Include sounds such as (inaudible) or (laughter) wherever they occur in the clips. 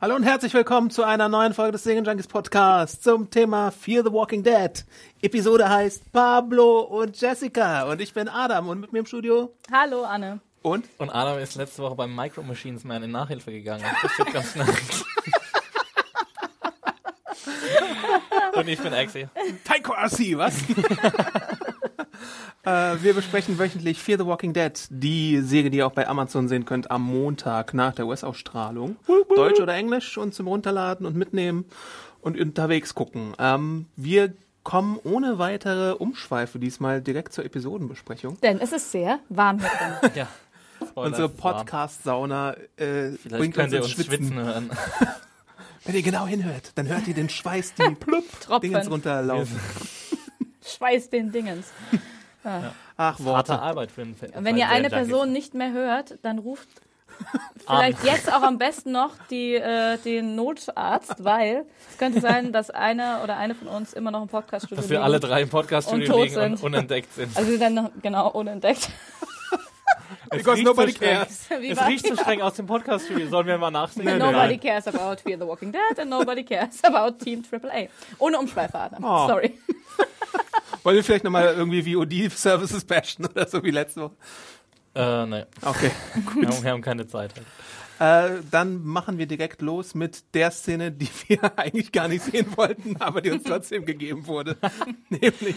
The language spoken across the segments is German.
Hallo und herzlich willkommen zu einer neuen Folge des Singen Junkies Podcasts zum Thema Fear the Walking Dead. Episode heißt Pablo und Jessica und ich bin Adam und mit mir im Studio Hallo Anne. und Und Adam ist letzte Woche beim Micro Machines Man in Nachhilfe gegangen. Das steht ganz schnell. Und ich bin Axi. Taiko RC, was? (laughs) äh, wir besprechen wöchentlich Fear the Walking Dead, die Serie, die ihr auch bei Amazon sehen könnt, am Montag nach der US-Ausstrahlung. Deutsch oder Englisch und zum Runterladen und mitnehmen und unterwegs gucken. Ähm, wir kommen ohne weitere Umschweife diesmal direkt zur Episodenbesprechung. Denn es ist sehr warm hier drin. (laughs) Ja. Spoiler, Unsere. Podcast-Sauna äh, Vielleicht bringt uns uns Schwitzen. schwitzen hören. (laughs) Wenn ihr genau hinhört, dann hört ihr den Schweiß, die (laughs) plupp. Dingens runterlaufen. Schweiß den Dingens. Ach, Harte Worte. Arbeit für einen Fan. Und wenn ihr eine Person nicht mehr hört, dann ruft (laughs) vielleicht jetzt auch am besten noch die, äh, den Notarzt, weil es könnte sein, (laughs) dass einer oder eine von uns immer noch im Podcaststudio Dass wir alle drei im Und Podcast-Studio liegen und sind. unentdeckt sind. Also wir sind dann genau unentdeckt. (laughs) Es Because nobody so streng. cares. Wie Es riecht so streng aus dem Podcast-Studio. Sollen wir mal nachsingen? Nobody cares about Fear the Walking Dead and nobody cares about Team AAA. Ohne Umschweife, Adam. Oh. Sorry. (laughs) Wollen wir vielleicht nochmal irgendwie VOD-Services bashen oder so wie letzte Woche? Äh, nee. Okay. (laughs) Wir haben, wir haben keine Zeit. Äh, dann machen wir direkt los mit der Szene, die (laughs) wir eigentlich gar nicht sehen wollten, aber die uns trotzdem gegeben wurde. (laughs) Nämlich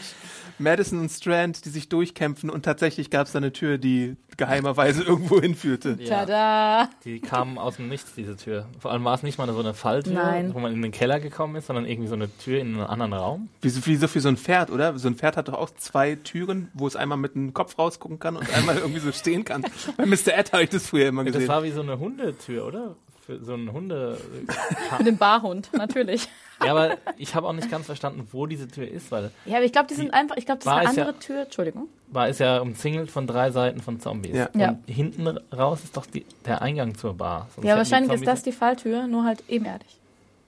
Madison und Strand, die sich durchkämpfen und tatsächlich gab es da eine Tür, die geheimerweise irgendwo hinführte. Ja. Tada. Die kamen aus dem Nichts, diese Tür. Vor allem war es nicht mal so eine Falltür, Nein. wo man in den Keller gekommen ist, sondern irgendwie so eine Tür in einen anderen Raum. Wie so, wie so für so ein Pferd, oder? So ein Pferd hat doch auch zwei Türen, wo es einmal mit dem Kopf rausgucken kann und einmal irgendwie so stehen kann. (laughs) Bei Mr. Ed habe ich das früher immer Das gesehen. war wie so eine Hundetür, oder? Für so ein Hunde. (laughs) Mit dem Barhund, natürlich. Ja, aber ich habe auch nicht ganz verstanden, wo diese Tür ist, weil Ja, aber ich glaube, die sind einfach, ich glaube, das ist eine es ja- andere Tür. Entschuldigung. war es ja umzingelt von drei Seiten von Zombies. Ja. Und Ja. hinten raus ist doch die, der Eingang zur Bar. Sonst Ja, die wahrscheinlich ist das die Falltür, nur halt ebenerdig.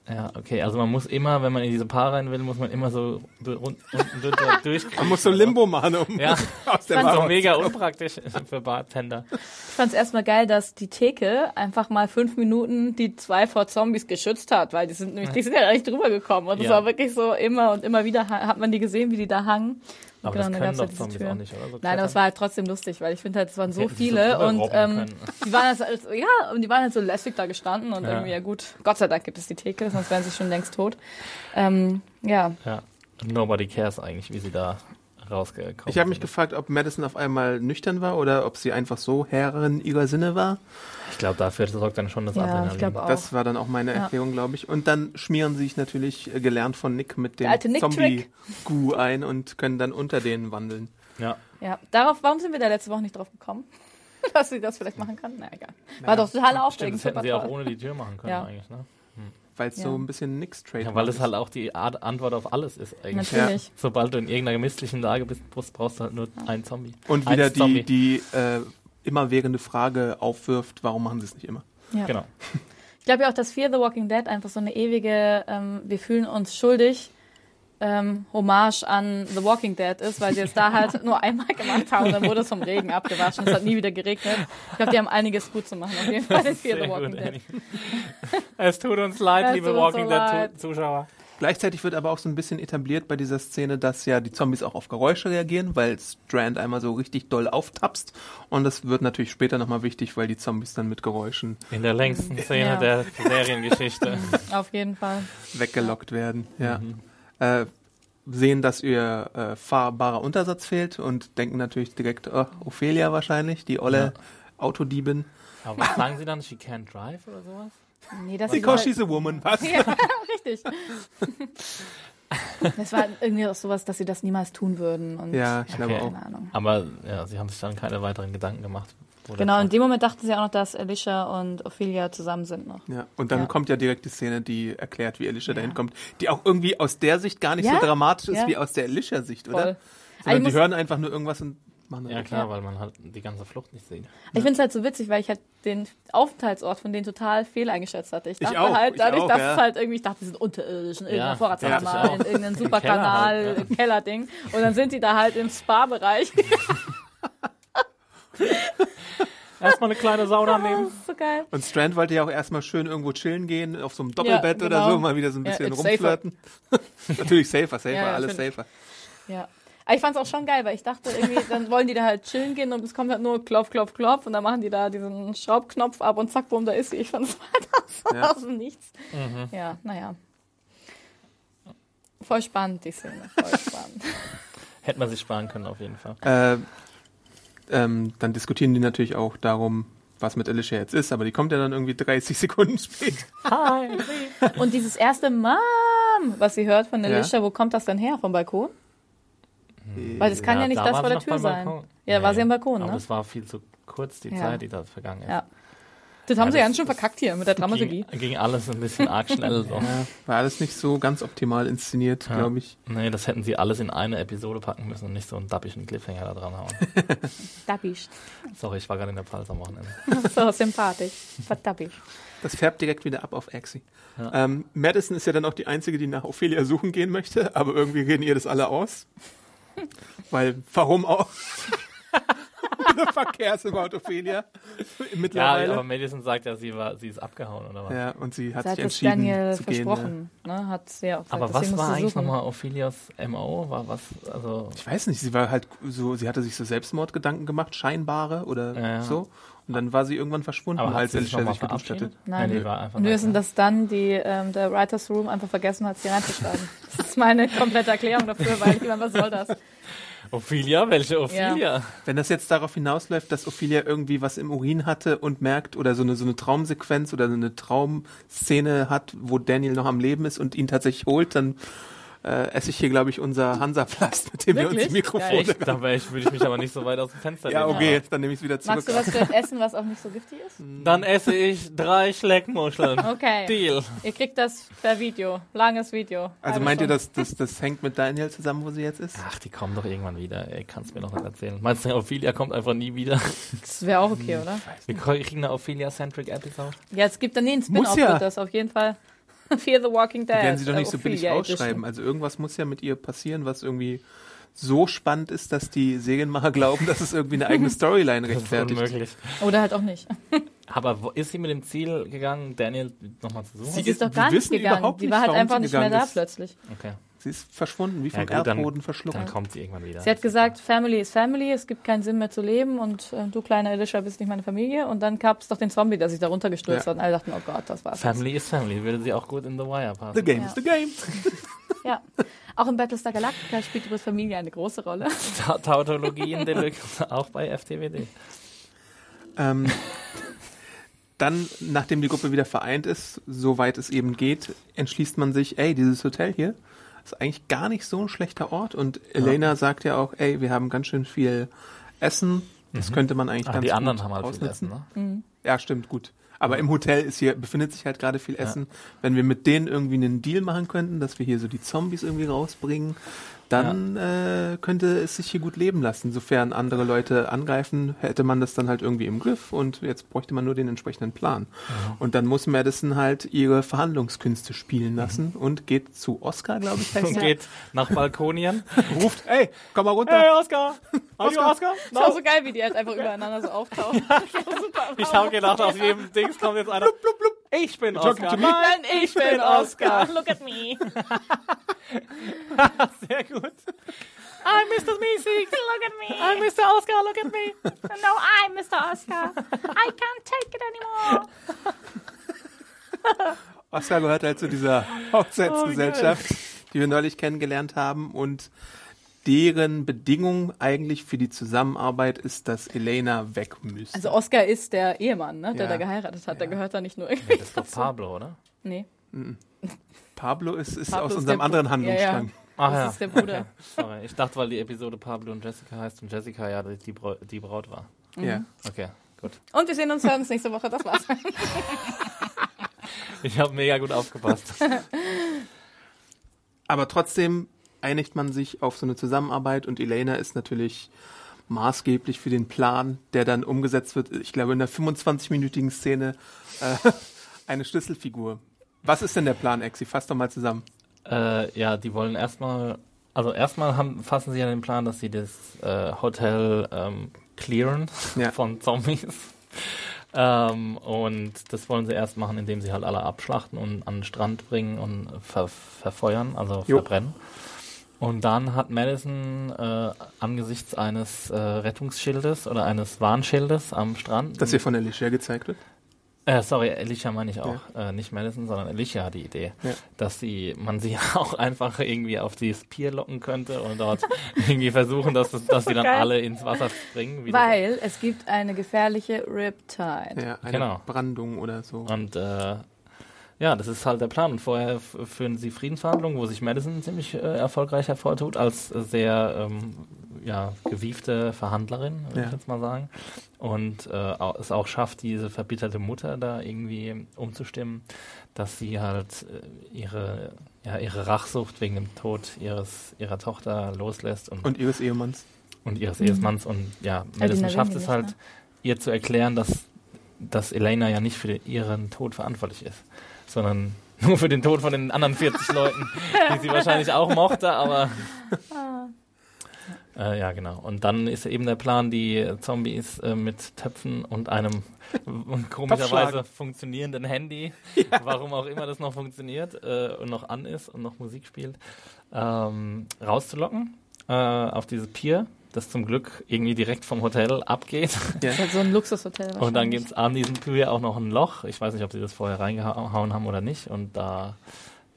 Ja, okay, also man muss immer, wenn man in diese Bar rein will, muss man immer so rund- unten drunter (laughs) durchkriegen. Man muss so Limbo machen, um Ja, (laughs) aus der Bar so mega unpraktisch (laughs) für Bartender. Ich fand es erstmal geil, dass die Theke einfach mal fünf Minuten die zwei vor Zombies geschützt hat, weil die sind nämlich, die sind ja nicht drüber gekommen. Und es Ja. war wirklich so immer und immer wieder ha- hat man die gesehen, wie die da hangen. Aber genau, das können ja doch diese Zombies Tür. auch nicht, oder? So Nein, aber es war halt trotzdem lustig, weil ich finde halt, es waren so so viele drüber und ähm, (laughs) die waren halt, ja, und die waren halt so lässig da gestanden und Ja. irgendwie, ja gut, Gott sei Dank gibt es die Theke, sonst wären sie schon längst tot. Ähm, ja, Ja, nobody cares eigentlich, wie sie da rausgekommen Ich habe mich gefragt, ob Madison auf einmal nüchtern war oder ob sie einfach so Herrin ihrer Sinne war. Ich glaube, dafür sorgt dann schon das Ja, ich Adrenalin. glaube auch. Das war dann auch meine Ja. Erklärung, glaube ich. Und dann schmieren sie sich natürlich, äh, gelernt von Nick, mit dem. Zombie-Gu ein und können dann unter denen wandeln. Ja. ja. Darauf, warum sind wir da letzte Woche nicht drauf gekommen? (laughs) Dass sie das vielleicht machen kann? Na egal. War doch total Stimmt, aufregend. das hätten sie auch toll. ohne die Tür machen können Ja. eigentlich, ne? Weil es Ja. so ein bisschen Nicks Trade Ja, weil es halt auch die Art Antwort auf alles ist eigentlich. Natürlich. Sobald du in irgendeiner misslichen Lage bist, brauchst du halt nur einen Zombie. Und Ein wieder die, Zombie. die äh, immerwährende Frage aufwirft, warum machen sie es nicht immer? Ja. Genau. Ich glaube ja auch, dass Fear the Walking Dead einfach so eine ewige, ähm, wir fühlen uns schuldig, ähm, Hommage an The Walking Dead ist, weil sie es da halt nur einmal gemacht haben, dann wurde es vom Regen abgewaschen, es hat nie wieder geregnet. Ich glaube, die haben einiges gut zu machen, auf jeden Fall in the Walking gut, Dead. Es tut uns leid, Es liebe Walking so Dead leid. Zu- Zuschauer. Gleichzeitig wird aber auch so ein bisschen etabliert bei dieser Szene, dass ja die Zombies auch auf Geräusche reagieren, weil Strand einmal so richtig doll auftapst. Und das wird natürlich später nochmal wichtig, weil die Zombies dann mit Geräuschen In der längsten Szene Ja. der Seriengeschichte. (laughs) Auf jeden Fall. weggelockt werden. Ja. Mhm. Äh, sehen, dass ihr äh, fahrbarer Untersatz fehlt und denken natürlich direkt, oh, Ophelia wahrscheinlich, die olle Autodiebin. Aber was sagen sie dann? She can't drive oder sowas? Nee, das Because ist she's a woman. Was? (laughs) ja, richtig. Das war irgendwie auch sowas, dass sie das niemals tun würden. Und Ja, ich glaube Okay. auch. Keine Ahnung. Aber ja, sie haben sich dann keine weiteren Gedanken gemacht. Wo Genau, in dem Moment dachten sie auch noch, dass Alicia und Ophelia zusammen sind noch. Ja, und dann Ja. kommt ja direkt die Szene, die erklärt, wie Alicia Ja. dahin kommt, die auch irgendwie aus der Sicht gar nicht Ja, so dramatisch ist ja. wie aus der Alicia-Sicht, oder? Also ich Sondern die muss- hören einfach nur irgendwas und machen Ja klar, Ja. weil man halt die ganze Flucht nicht sieht. Ich finde es halt so witzig, weil ich halt den Aufenthaltsort von denen total fehl eingeschätzt hatte. Ich dachte auch, halt, ich dadurch, auch, dass ja. es halt irgendwie, ich dachte, die sind unterirdisch in irgendeiner Ja, Vorratskammer, ich in irgendeinem (laughs) Superkanal, Keller halt, Kellerding. Und dann sind die da halt im Spa-Bereich. (laughs) (laughs) Erstmal eine kleine Sauna das nehmen. ist so geil. Und Strand wollte ja auch erstmal schön irgendwo chillen gehen, auf so einem Doppelbett Ja, oder genau. so, mal wieder so ein Ja, bisschen it's rumflirten. (laughs) Natürlich safer, safer, Ja, alles natürlich. safer. Ja. Aber ich fand es auch schon geil, weil ich dachte irgendwie, dann wollen die da halt chillen gehen und es kommt halt nur klopf, klopf, klopf und dann machen die da diesen Schraubknopf ab und zack, bumm, da ist sie. Ich fand es halt aus, Ja. aus dem Nichts. Ja, naja. Voll spannend, die Szene. Voll (laughs) spannend. Hätte man sich sparen können, auf jeden Fall. Äh, ähm, dann diskutieren die natürlich auch darum, was mit Alicia jetzt ist, aber die kommt ja dann irgendwie 30 (laughs) Sekunden später. Hi! Und dieses erste Mom, was sie hört von Ja. Alicia, wo kommt das dann her? Vom Balkon? Weil das kann ja, nicht da das war vor der Tür sein. Balkon. Ja, war Nee, sie am Balkon, Aber ne? es war viel zu kurz, die Ja. Zeit, die da vergangen ist. Ja. Das haben Ja, sie ganz schön verkackt hier mit der Dramaturgie. Ging, ging alles ein bisschen arg schnell. So. (laughs) Ja, war alles nicht so ganz optimal inszeniert, Ja. glaube ich. Nee, das hätten sie alles in eine Episode packen müssen und nicht so einen dappischen Cliffhanger da dran hauen. (laughs) Dappisch. Sorry, ich war gerade in der Pfalz am Wochenende. (laughs) So sympathisch. Verdappisch. Das färbt direkt wieder ab auf Axie. Ja. Ähm, Madison ist ja dann auch die Einzige, die nach Ophelia suchen gehen möchte, aber irgendwie reden ihr das alle aus. Weil, warum auch? Der Verkehr ist überhaupt Ophelia. Ja, Mittlerweile. aber Madison sagt ja, sie, war, sie ist abgehauen, oder was? Ja, und sie hat Sie hat sich entschieden Daniel zu gehen. Ja. versprochen. Ne? Hat sie ja auch gesagt, Aber was war eigentlich nochmal Ophelias MO? War was, also, Ich weiß nicht, sie war halt so, sie hatte sich so Selbstmordgedanken gemacht, scheinbare oder Ja, ja. so. Und dann war sie irgendwann verschwunden, aber als sie sich Alicia sich geduscht hatte. verabschiedet? Nein. Nee, die war einfach Und wir weg, wissen, ja. dass dann die, ähm, der Writers Room einfach vergessen hat, sie reinzuschreiben. Das ist meine komplette Erklärung dafür, weil ich meine, was soll das? Ophelia? Welche Ophelia? Wenn das jetzt darauf hinausläuft, dass Ophelia irgendwie was im Urin hatte und merkt oder so eine, so eine Traumsequenz oder so eine Traumszene hat, wo Daniel noch am Leben ist und ihn tatsächlich holt, dann äh, esse ich hier, glaube ich, unser Hansaplast, mit dem wir uns Wirklich? die Mikrofone... Geil. Da ich, würde ich mich aber nicht so weit aus dem Fenster Ja, okay, dann nehme ich es wieder zurück. Magst du was vielleicht essen, was auch nicht so giftig ist? Dann esse ich drei Schleckmuscheln. Okay. Deal. Ihr kriegt das per Video. Langes Video. Also meint ihr, Stunde. dass das, das hängt mit Daniel zusammen, wo sie jetzt ist? Ach, die kommen doch irgendwann wieder. Ey, kannst mir doch nicht erzählen. Meinst du, Ophelia kommt einfach nie wieder? Das wäre auch okay, oder? Wir kriegen eine Ophelia-centric Episode. Ja, es gibt dann nee, einen Muss Spin-off ja. wird das auf jeden Fall. (laughs) Fear the Walking Dead. Die werden sie doch nicht so billig Ophelia ausschreiben. Also irgendwas muss ja mit ihr passieren, was irgendwie so spannend ist, dass die Serienmacher (laughs) glauben, dass es irgendwie eine eigene (laughs) Storyline Das ist rechtfertigt. unmöglich. Oder halt auch nicht. Aber wo ist sie mit dem Ziel gegangen, Daniel nochmal zu suchen? Sie ist- ist doch gar nicht gegangen. nicht, war halt einfach sie nicht mehr da ist. plötzlich. Okay. Sie ist verschwunden, wie vom Ja, gut, dann- Erdboden verschluckt. Dann kommt sie irgendwann wieder. Sie hat gesagt, Family is Family, es gibt keinen Sinn mehr zu leben und äh, du kleine Alicia bist nicht meine Familie. Und dann gab es doch den Zombie, der sich da runtergestürzt Ja. hat und alle dachten, oh Gott, das war's. Family is Family. Würde sie auch gut in The Wire passen. The game Ja. is the game. (laughs) Ja. Auch in Battlestar Galactica spielt übrigens Familie eine große Rolle. (laughs) Ta Tautologie in Deluxe, (laughs) auch bei FTWD. Ähm, dann, nachdem die Gruppe wieder vereint ist, soweit es eben geht, entschließt man sich, ey, dieses Hotel hier ist eigentlich gar nicht so ein schlechter Ort. Und Elena sagt ja auch, ey, wir haben ganz schön viel Essen. Das könnte man eigentlich Ah, ganz die gut anderen haben halt viel ausnutzen. Essen, ne? Ja, stimmt, gut. Aber im Hotel ist hier, befindet sich halt gerade viel Essen. Wenn wir mit denen irgendwie einen Deal machen könnten, dass wir hier so die Zombies irgendwie rausbringen, dann äh, könnte es sich hier gut leben lassen. Sofern andere Leute angreifen, hätte man das dann halt irgendwie im Griff und jetzt bräuchte man nur den entsprechenden Plan. Und dann muss Madison halt ihre Verhandlungskünste spielen lassen und geht zu Oscar, glaube ich, heißt Und geht nach Balkonien. (laughs) Ruft, ey, komm mal runter. Hey, Oscar! You Oscar? Oscar? Das ist auch so geil, wie die halt einfach übereinander so auftauchen. (laughs) Super. Ich habe gedacht, auf jedem Dings kommt jetzt einer. Ich bin Talking Oscar. to me? Nein, ich bin Oscar. Look at me. (laughs) Sehr gut. I'm Mr. Meeseeks. (laughs) Look at me. I'm Mr. Oscar. Look at me. No, I'm Mr. Oscar. I can't take it anymore. (laughs) Oscar gehört halt zu dieser Hochzeitsgesellschaft, die wir neulich kennengelernt haben und deren Bedingung eigentlich für die Zusammenarbeit ist, dass Elena weg müsste. Also Oscar ist der Ehemann, ne, der Ja. da geheiratet hat. Der gehört da nicht nur Das ist doch Pablo, oder? Nee. Pablo ist, ist Pablo aus ist unserem der anderen Bru- ja, ja. Handlungsstrang. Ach Das ja. ist der Bruder. Okay. Sorry. Ich dachte, weil die Episode Pablo und Jessica heißt und Jessica ja die, die, Brau- die Braut war. Ja. Okay, gut. Und wir sehen uns, hören uns nächste Woche. Das war's. (laughs) Ich habe mega gut aufgepasst. (laughs) Aber trotzdem einigt man sich auf so eine Zusammenarbeit und Elena ist natürlich maßgeblich für den Plan, der dann umgesetzt wird. Ich glaube, in der 25-minütigen Szene äh, (laughs) eine Schlüsselfigur. Was ist denn der Plan, Exi? Fass doch mal zusammen. Äh, ja, die wollen erstmal, also erstmal haben, fassen sie ja den Plan, dass sie das äh, Hotel ähm, clearen (laughs) Ja. von Zombies. (laughs) Ähm, und das wollen sie erst machen, indem sie halt alle abschlachten und an den Strand bringen und ver verfeuern, also Jo. verbrennen. Und dann hat Madison äh, angesichts eines äh, Rettungsschildes oder eines Warnschildes am Strand Das hier von Alicia gezeigt wird. Äh, sorry, Alicia meine ich auch. Äh, nicht Madison, sondern Alicia hat die Idee, Ja. dass sie, man sie (laughs) auch einfach irgendwie auf dieses Pier locken könnte und dort (laughs) irgendwie versuchen, dass, dass sie dann Geil. alle ins Wasser springen. wie das- Weil es gibt eine gefährliche Riptide. Ja, eine Genau. Brandung oder so. Und äh, ja, das ist halt der Plan. Und vorher führen sie Friedensverhandlungen, wo sich Madison ziemlich äh, erfolgreich hervortut, als sehr ähm, ja, gewiefte Verhandlerin, würde Ja. ich jetzt mal sagen. Und äh, es auch schafft, diese verbitterte Mutter da irgendwie umzustimmen, dass sie halt äh, ihre, ja, ihre Rachsucht wegen dem Tod ihres, ihrer Tochter loslässt und, Und ihres Ehemanns. und ihres Ehemanns. Und ja, die Madison schafft es halt, ne? ihr zu erklären, dass, dass Elena ja nicht für ihren Tod verantwortlich ist, sondern nur für den Tod von den anderen 40 Leuten, die sie wahrscheinlich auch mochte, aber. (laughs) Äh, ja, genau. Und dann ist eben der Plan, die Zombies äh, mit Töpfen und einem komischerweise funktionierenden Handy, (laughs) warum auch immer das noch funktioniert äh, und noch an ist und noch Musik spielt, ähm, rauszulocken äh, auf dieses Pier, das zum Glück irgendwie direkt vom Hotel abgeht. Das ist halt so ein Luxushotel. Und dann gibt es an diesem Pier auch noch ein Loch. Ich weiß nicht, ob sie das vorher reingehauen haben oder nicht. Und da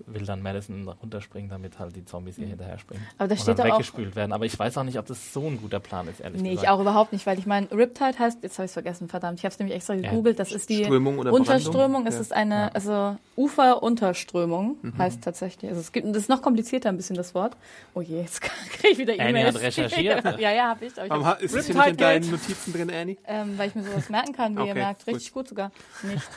will dann Madison runterspringen, damit halt die Zombies ihr hinterher springen. Aber da und steht dann da auch- weggespült werden. Aber ich weiß auch nicht, ob das so ein guter Plan ist, ehrlich Nee, gesagt. ich auch überhaupt nicht, weil ich meine, Riptide heißt, jetzt habe ich es vergessen, verdammt, ich habe es nämlich extra gegoogelt, das ist die Strömung oder Unterströmung, Brandung? es Ja. ist eine, also Uferunterströmung heißt tatsächlich, also es gibt, das ist noch komplizierter ein bisschen das Wort. Oh je, jetzt (laughs) kriege ich wieder Annie E-Mails. hat recherchiert. (laughs) ja, ja, habe ich. Aber ich Warum hab ha- ist es hier nicht in deinen Notizen drin, Annie? ähm, weil ich mir sowas merken kann, wie ihr Okay, merkt, gut. richtig gut sogar. Nicht.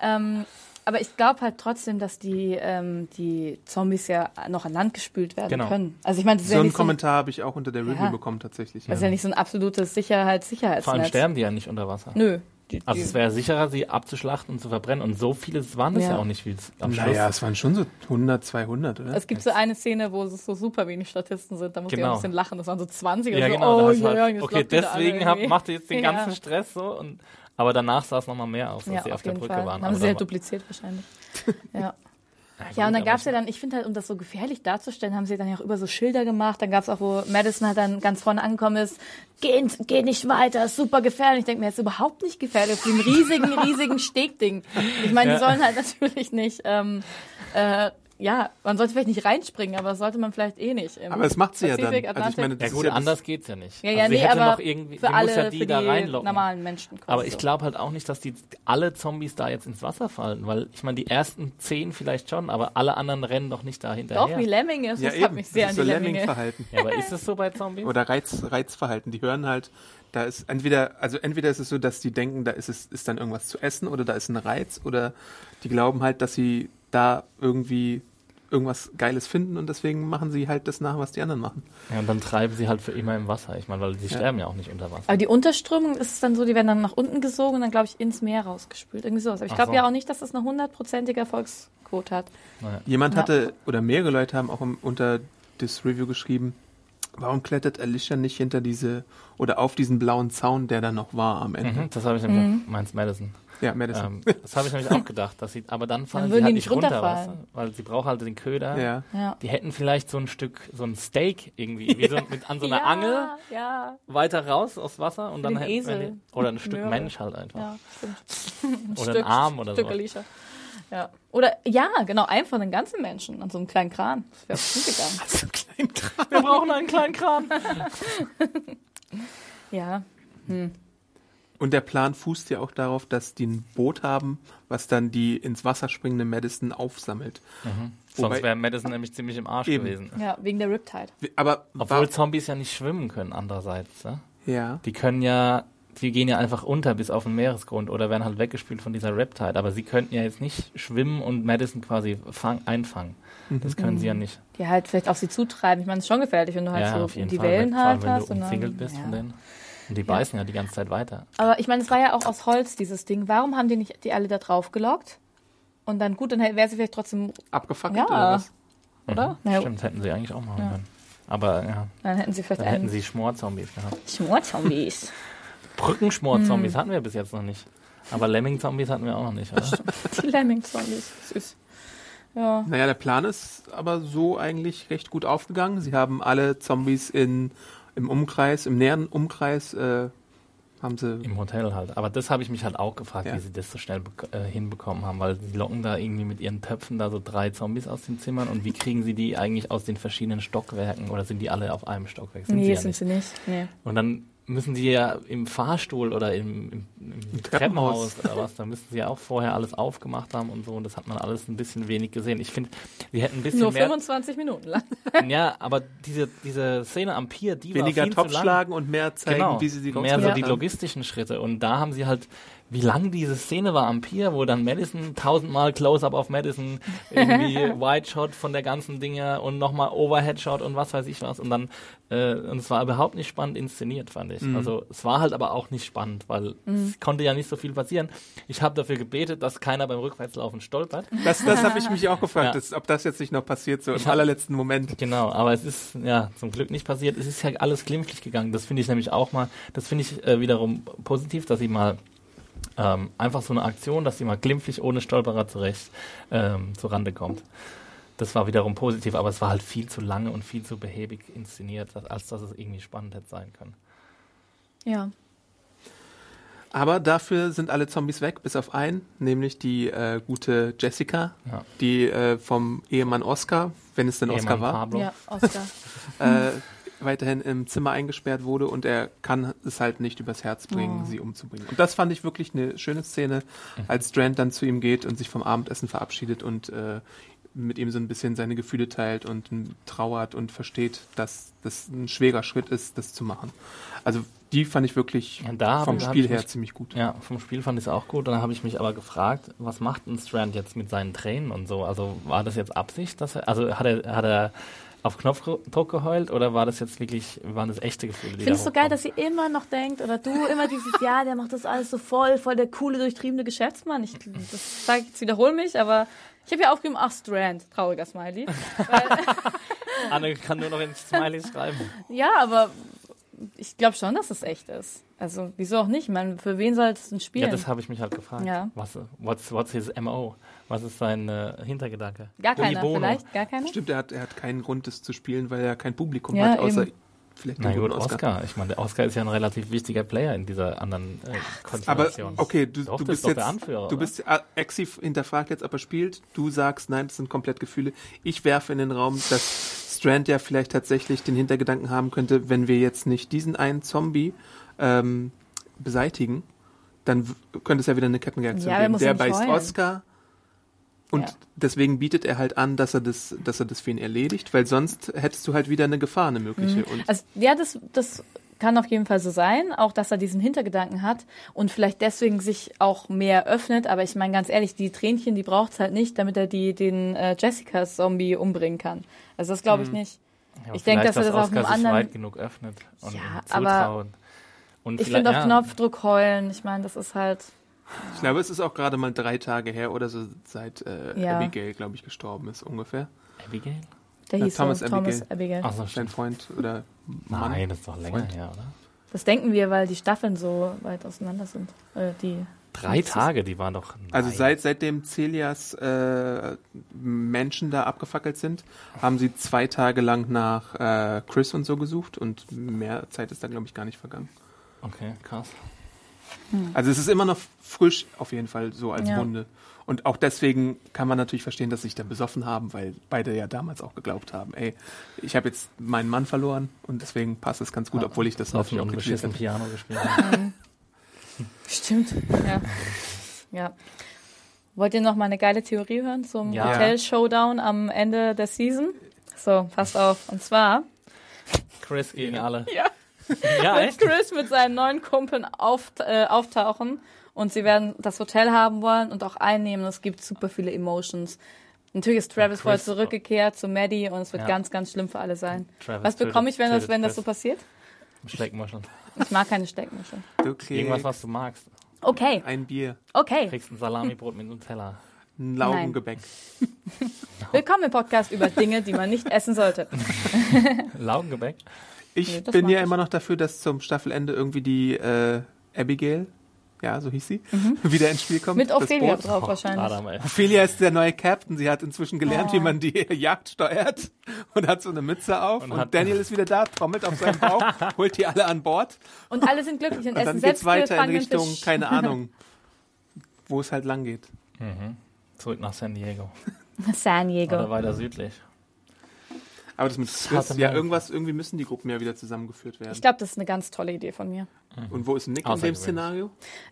ähm, aber ich glaube halt trotzdem, dass die, ähm, die Zombies ja noch an Land gespült werden Genau. können. Also ich meine, So ja einen so Kommentar habe ich auch unter der Review Ja. bekommen, tatsächlich. das ist ja nicht so ein absolutes Sicherheits-Sicherheitsnetz. Vor allem sterben die ja nicht unter Wasser. Nö. Die, Also die, es wäre sicherer, sie abzuschlachten und zu verbrennen. Und so viele waren es ja. Ja. auch nicht, wie es am Schluss. Naja, es waren schon so 100, 200, oder? Es gibt so eine Szene, wo es so super wenig Statisten sind. Da muss ich Genau. auch ein bisschen lachen. Das waren so 20 ja, und so, genau. oh, ja, halt, ja, okay, deswegen hab, macht ihr jetzt den Ja. ganzen Stress so. Und, aber danach sah es nochmal mehr aus, als Ja, sie auf, auf der Brücke Fall. waren. Haben Aber sie halt dupliziert wahrscheinlich. (laughs) ja. Ja, und dann gab es ja dann, ich finde halt, um das so gefährlich darzustellen, haben sie dann ja auch über so Schilder gemacht. Dann gab es auch, wo Madison halt dann ganz vorne angekommen ist, geh, geh nicht weiter, ist super gefährlich. Ich denke mir, jetzt überhaupt nicht gefährlich, auf dem riesigen, riesigen Stegding. Ich meine, die Ja. sollen halt (laughs) natürlich nicht, ähm, äh, ja, man sollte vielleicht nicht reinspringen, aber das sollte man vielleicht eh nicht. Im Aber das macht sie ja dann. Pazifik, Also ich meine, Ja das gut, ja anders geht's ja nicht. ja, also ja, sie nee, hätte aber noch irgendwie, für alle, muss ja die für da die reinlocken. normalen Menschen quasi Aber ich glaube halt auch nicht, dass die alle Zombies da jetzt ins Wasser fallen, weil ich meine, die ersten zehn vielleicht schon, aber alle anderen rennen doch nicht da hinterher. Doch, wie Lemminge, das ja, hat eben. mich sehr das an ist die so. Lemming-Verhalten. ja, aber ist es so bei Zombies? Oder Reiz, Reizverhalten. Die hören halt, da ist entweder, also entweder ist es so, dass die denken, da ist es, ist dann irgendwas zu essen oder da ist ein Reiz oder die glauben halt, dass sie da irgendwie irgendwas Geiles finden und deswegen machen sie halt das nach, was die anderen machen. Ja, und dann treiben sie halt für immer im Wasser. Ich meine, weil sie Ja. sterben ja auch nicht unter Wasser. Aber die Unterströmung ist es dann so, die werden dann nach unten gesogen und dann, glaube ich, ins Meer rausgespült. Irgendwie sowas. Aber ich glaube so. ja auch nicht, dass das eine hundertprozentige Erfolgsquote hat. Naja. Jemand Ja. hatte, oder mehrere Leute haben auch im, unter das Review geschrieben, warum klettert Alicia nicht hinter diese, oder auf diesen blauen Zaun, der da noch war am Ende? Mhm, das habe ich nämlich auch, meins Madison. Ja, Madison. Ähm, das habe ich nämlich auch gedacht. Dass sie, aber dann fallen Dann sie halt die nicht runter, runterfallen. weißt du? Weil sie braucht halt den Köder. ja. Ja. Die hätten vielleicht so ein Stück, so ein Steak irgendwie, wie so (laughs) mit, an so einer ja, Angel Ja, weiter raus aus Wasser und dann den hätten Esel. die- oder ein Stück Möhre. Mensch halt einfach. ja, stimmt. (laughs) Oder ein Arm oder Stück so. Alicia. Ja. Oder, ja, genau, einfach einen ganzen Menschen an so einem kleinen Kran. Das wäre gut gegangen. (laughs) So ein kleinen Kran. Wir brauchen einen kleinen Kran. Ja. Und der Plan fußt ja auch darauf, dass die ein Boot haben, was dann die ins Wasser springende Madison aufsammelt. Wobei- Sonst wäre Madison nämlich ziemlich im Arsch Eben. gewesen. Ja, wegen der Riptide. Aber Obwohl Zombies ja nicht schwimmen können, andererseits. Ja? ja. Die können ja, die gehen ja einfach unter bis auf den Meeresgrund oder werden halt weggespült von dieser Riptide. Aber sie könnten ja jetzt nicht schwimmen und Madison quasi fang, einfangen. Das können sie ja nicht. Die halt vielleicht auf sie zutreiben. Ich meine, es ist schon gefährlich, wenn du halt ja, so auf jeden die Fall. Wellen halt wenn hast. du und dann- umzingelt bist ja. von denen. Und die beißen ja die ganze Zeit weiter. Aber ich meine, es war ja auch aus Holz, dieses Ding. Warum haben die nicht die alle da drauf gelockt? Und dann, gut, dann wäre sie vielleicht trotzdem, Abgefackelt Ja. oder was? oder? Mhm. Naja, Stimmt, hätten sie eigentlich auch machen Ja. können. Aber ja, dann hätten sie vielleicht dann hätten sie Schmorzombies gehabt. Schmorzombies. (laughs) Brückenschmorzombies Hm. hatten wir bis jetzt noch nicht. Aber Lemming-Zombies hatten wir auch noch nicht, oder? (laughs) die Lemming-Zombies. Süß. Ja. Naja, der Plan ist aber so eigentlich recht gut aufgegangen. Sie haben alle Zombies in, im Umkreis, im näheren Umkreis, äh, haben sie. Im Hotel halt. Aber das habe ich mich halt auch gefragt, Ja. wie sie das so schnell äh, hinbekommen haben, weil sie locken da irgendwie mit ihren Töpfen da so drei Zombies aus den Zimmern und wie kriegen sie die eigentlich aus den verschiedenen Stockwerken oder sind die alle auf einem Stockwerk? Sind Nee, sie ja sind nicht. sie nicht. Nee. Und dann müssen die ja im Fahrstuhl oder im, im, im Treppenhaus. Treppenhaus oder was, da müssen sie ja auch vorher alles aufgemacht haben und so und das hat man alles ein bisschen wenig gesehen. Ich finde, sie hätten ein bisschen Nur mehr... 25 Minuten lang. (laughs) Ja, aber diese, diese Szene am Pier, die Weniger war viel Topf zu lang. schlagen und mehr zeigen, genau, wie sie die mehr so die logistischen Schritte. Und da haben sie halt, wie lang diese Szene war am Pier, wo dann Madison tausendmal Close-up auf Madison, irgendwie (laughs) Wide Shot von der ganzen Dinge und nochmal Overhead Shot und was weiß ich was. Und dann, äh, und es war überhaupt nicht spannend inszeniert, fand ich. Also es war halt aber auch nicht spannend, weil es konnte ja nicht so viel passieren. Ich habe dafür gebetet, dass keiner beim Rückwärtslaufen stolpert. Das, das habe ich (laughs) mich auch gefragt, Ja. dass, ob das jetzt nicht noch passiert, so im Ich hab- allerletzten Moment. Genau, aber es ist ja zum Glück nicht passiert. Es ist ja alles glimpflich gegangen. Das finde ich nämlich auch mal, das finde ich äh, wiederum positiv, dass sie mal ähm, einfach so eine Aktion, dass sie mal glimpflich ohne Stolperer zurecht ähm, zu Rande kommt. Das war wiederum positiv, aber es war halt viel zu lange und viel zu behäbig inszeniert, als- dass es irgendwie spannend hätte sein können. Ja. Aber dafür sind alle Zombies weg, bis auf einen, nämlich die äh, gute Jessica, Ja. die äh, vom Ehemann Oscar, wenn es denn Oscar Ehemann war, Pablo. Ja, Oscar. (laughs) (laughs) äh, weiterhin im Zimmer eingesperrt wurde und er kann es halt nicht übers Herz bringen, sie umzubringen. Und das fand ich wirklich eine schöne Szene, als Strand dann zu ihm geht und sich vom Abendessen verabschiedet und äh, mit ihm so ein bisschen seine Gefühle teilt und trauert und versteht, dass das ein schwerer Schritt ist, das zu machen. Also die fand ich wirklich Ja, vom hab Spiel ich her mich- ziemlich gut. Ja, vom Spiel fand ich es auch gut. Und dann habe ich mich aber gefragt, was macht ein Strand jetzt mit seinen Tränen und so? Also war das jetzt Absicht, dass er, also hat er, hat er auf Knopfdruck geheult oder war das jetzt wirklich, waren das echte Gefühle? Ich finde es so geil, dass sie immer noch denkt, oder du immer dieses, ja, der macht das alles so voll, voll der coole, durchtriebene Geschäftsmann. Ich, das sag, ich jetzt wiederhole mich, aber ich habe ja aufgeschrieben, ach, Strand, trauriger Smiley. (laughs) Anne kann nur noch in Smileys schreiben. Ja, aber ich glaube schon, dass es echt ist. Also, wieso auch nicht? Ich meine, für wen soll es denn spielen? Ja, das habe ich mich halt gefragt. Ja. Was, what's, what's his MO? Was ist sein äh, Hintergedanke? Gar Uni keiner, Bono. vielleicht? Gar keiner? Stimmt, er hat, er hat keinen Grund, das zu spielen, weil er kein Publikum Ja, hat, außer eben. vielleicht Na gut, guten Oscar. Ich meine, der Oscar ist ja ein relativ wichtiger Player in dieser anderen äh, Aber Konstellation. okay, du, Doch, du bist jetzt, der Anführer, du bist ah, Exi hinterfragt jetzt, ob er spielt. Du sagst, nein, das sind komplett Gefühle. Ich werfe in den Raum, dass Strand ja vielleicht tatsächlich den Hintergedanken haben könnte, wenn wir jetzt nicht diesen einen Zombie ähm, beseitigen, dann w- könnte es ja wieder eine Kettenreaktion Ja, aber geben. Der beißt heulen. Oscar und Ja. deswegen bietet er halt an, dass er das, dass er das für ihn erledigt, weil sonst hättest du halt wieder eine Gefahr, eine mögliche. Und Also, ja, das, das kann auf jeden Fall so sein, auch dass er diesen Hintergedanken hat und vielleicht deswegen sich auch mehr öffnet. Aber ich meine ganz ehrlich, die Tränchen, die braucht es halt nicht, damit er die, den äh, Jessica-Zombie umbringen kann. Also das glaube ich nicht. Ja, ich denke, dass er das auf einem sich anderen- weit genug öffnet und Ja, aber. Und Ich finde auf ja, Knopfdruck heulen, ich meine, das ist halt. Ich glaube, es ist auch gerade mal drei Tage her oder so, seit äh, Ja. Abigail, glaube ich, gestorben ist ungefähr. Abigail? Der Ja, hieß Thomas so, Thomas Abigail. Abigail. Ach so, Sein stimmt. Freund oder Mann. Nein, das ist doch länger Freund. her, oder? Das denken wir, weil die Staffeln so weit auseinander sind. Äh, die Drei Tage, die waren doch. Also Nein. seit seitdem Celias äh, Menschen da abgefackelt sind, haben sie zwei Tage lang nach äh, Chris und so gesucht und mehr Zeit ist da glaube ich gar nicht vergangen. Okay, krass. Also es ist immer noch frisch auf jeden Fall so als Ja. Wunde. Und auch deswegen kann man natürlich verstehen, dass sie sich da besoffen haben, weil beide ja damals auch geglaubt haben, ey, ich habe jetzt meinen Mann verloren und deswegen passt es ganz gut, obwohl ich das auf natürlich auch beschissenen habe. Piano gespielt. (laughs) haben. Stimmt. Ja. ja. Wollt ihr noch mal eine geile Theorie hören zum Ja. Hotel-Showdown am Ende der Season? So, passt auf. Und zwar Chris gegen alle. Ja. Ja, echt? Chris mit seinen neuen Kumpeln auf, äh, auftauchen und sie werden das Hotel haben wollen und auch einnehmen. Es gibt super viele Emotions. Natürlich ist Travis vorher zurückgekehrt zu Maddie und es wird Ja. ganz, ganz schlimm für alle sein. Travis Was bekomme ich, wenn das, wenn das so passiert? Schleckmuscheln. Ich mag keine Steckmuscheln. (laughs) Okay. Irgendwas, was du magst. Okay, Ein Bier, okay. Kriegst ein Salamibrot mit Nutella. ein Laugengebäck. Willkommen im Podcast über Dinge, die man nicht essen sollte. (laughs) Laugengebäck? Ich Nee, bin ja ich. immer noch dafür, dass zum Staffelende irgendwie die äh, Abigail, ja, so hieß sie, (laughs) wieder ins Spiel kommt. Mhm. Mit Ophelia drauf wahrscheinlich. Adam, ey. Ophelia ist der neue Captain. Sie hat inzwischen gelernt, Oh. wie man die (laughs) Jagd steuert und hat so eine Mütze auf. Und, Und Daniel ist wieder da, trommelt auf seinen Bauch, (laughs) holt die alle an Bord. Und alle sind glücklich und, Und essen dann selbst geht's weiter in Richtung, Fisch. keine Ahnung, wo es halt lang geht. Zurück nach San Diego. San Oder Diego. weiter südlich. Aber das mit Das Chris, hatte ja, irgendwas, irgendwie müssen die Gruppen ja wieder zusammengeführt werden. Ich glaube, das ist eine ganz tolle Idee von mir. Und wo ist Nick in dem. Szenario?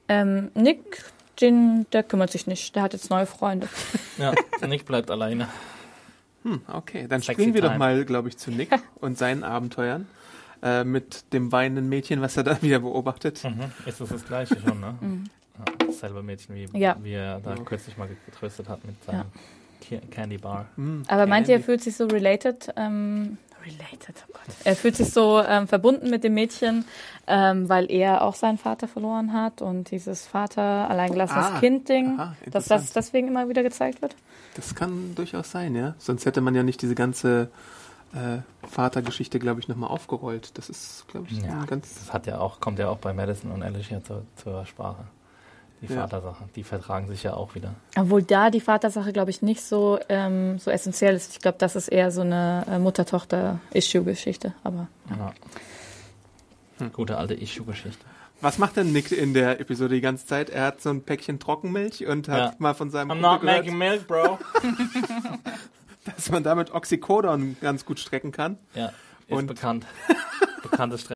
Ähm, Nick, den, der kümmert sich nicht. Der hat jetzt neue Freunde. (laughs) Ja, Nick bleibt alleine. Hm, okay, dann Sexy springen wir doch time. mal, glaube ich, zu Nick (laughs) und seinen Abenteuern. Äh, mit dem weinenden Mädchen, was er da (laughs) wieder beobachtet. Mhm. Ist das das gleiche schon, ne? Ja, dasselbe Mädchen, wie, Mhm. Ja. wie er da Ja. kürzlich mal getröstet hat mit seinem Ki- Candy Bar. Hm, Aber meint ihr, er fühlt sich so related? Ähm, related, oh Gott. Er fühlt sich so ähm, verbunden mit dem Mädchen, ähm, weil er auch seinen Vater verloren hat und dieses Vater alleingelassenes Ah, Kind-Ding, dass das deswegen immer wieder gezeigt wird? Das kann durchaus sein, ja. Sonst hätte man ja nicht diese ganze äh, Vatergeschichte, glaube ich, nochmal aufgerollt. Das ist, glaube ich, Ja. ein ganz. Das hat ja auch, kommt ja auch bei Madison und Alicia zur, zur Sprache. Die Ja. Vatersache. Die vertragen sich ja auch wieder. Obwohl da die Vatersache, glaube ich, nicht so, ähm, so essentiell ist. Ich glaube, das ist eher so eine äh, Mutter-Tochter-Issue-Geschichte. Aber Ja. Hm. Gute alte Issue-Geschichte. Was macht denn Nick in der Episode die ganze Zeit? Er hat so ein Päckchen Trockenmilch und hat Ja. mal von seinem I'm Kumpel not gehört, making milk, bro. (laughs) (laughs) dass man damit Oxycodon ganz gut strecken kann. ja, ist Und- bekannt. (laughs) Bekanntes Stress.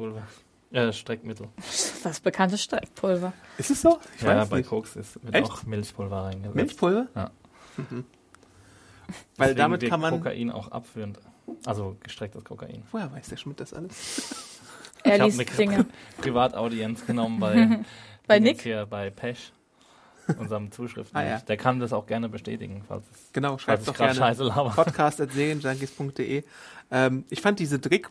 Pulver. Äh, (laughs) Streckmittel. das bekannte Streckpulver. Ist es so? Ich ja, weiß bei nicht. Koks ist, wird Echt? auch Milchpulver reingesetzt. Milchpulver? Ja. Mhm. Weil Deswegen damit kann man. Kokain auch abführend. Also gestrecktes Kokain. Woher weiß der Schmidt das alles? Er ich habe liest eine Dinge. Privataudienz genommen bei, (laughs) Bei Nick? Hier, bei Pesch, unserem Zuschriften. Ah, ja. Der kann das auch gerne bestätigen, falls es Genau, schreibt doch gerade gerne. Scheiße laber. Podcast.serienjunkies.de. Ähm, ich fand diese Drick,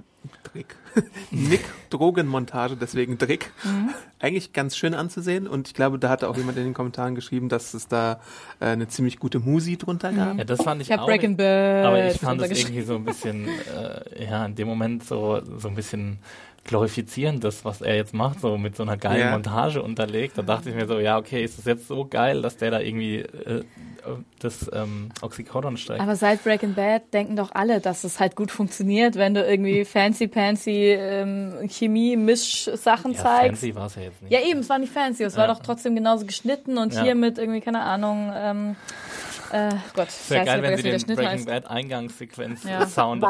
Drick, (laughs) Nick-Drogenmontage, deswegen Drick, Mhm. eigentlich ganz schön anzusehen. Und ich glaube, da hatte auch jemand in den Kommentaren geschrieben, dass es da äh, eine ziemlich gute Musi drunter gab. Ja, das fand ich, Ich auch Breaking nicht. Bad. Aber ich fand es runtergeschrieben. irgendwie so ein bisschen, äh, ja, in dem Moment so, so ein bisschen glorifizierend, das, was er jetzt macht, so mit so einer geilen Ja. Montage unterlegt. Da dachte ich mir so, ja, okay, ist das jetzt so geil, dass der da irgendwie äh, das ähm, Oxycodon streckt. Aber seit Breaking Bad denken doch alle, dass es halt gut funktioniert, wenn du irgendwie (laughs) fancy, fancy ähm, Chemie-Misch-Sachen ja, zeigst. fancy war es ja jetzt nicht. Ja, eben, es war nicht fancy, es war Ja. doch trotzdem genauso geschnitten und Ja. hier mit irgendwie, keine Ahnung, ähm, äh, Gott, Wäre geil, wenn sie den Breaking. Bad Eingangssequenz Ja. Sound. (laughs)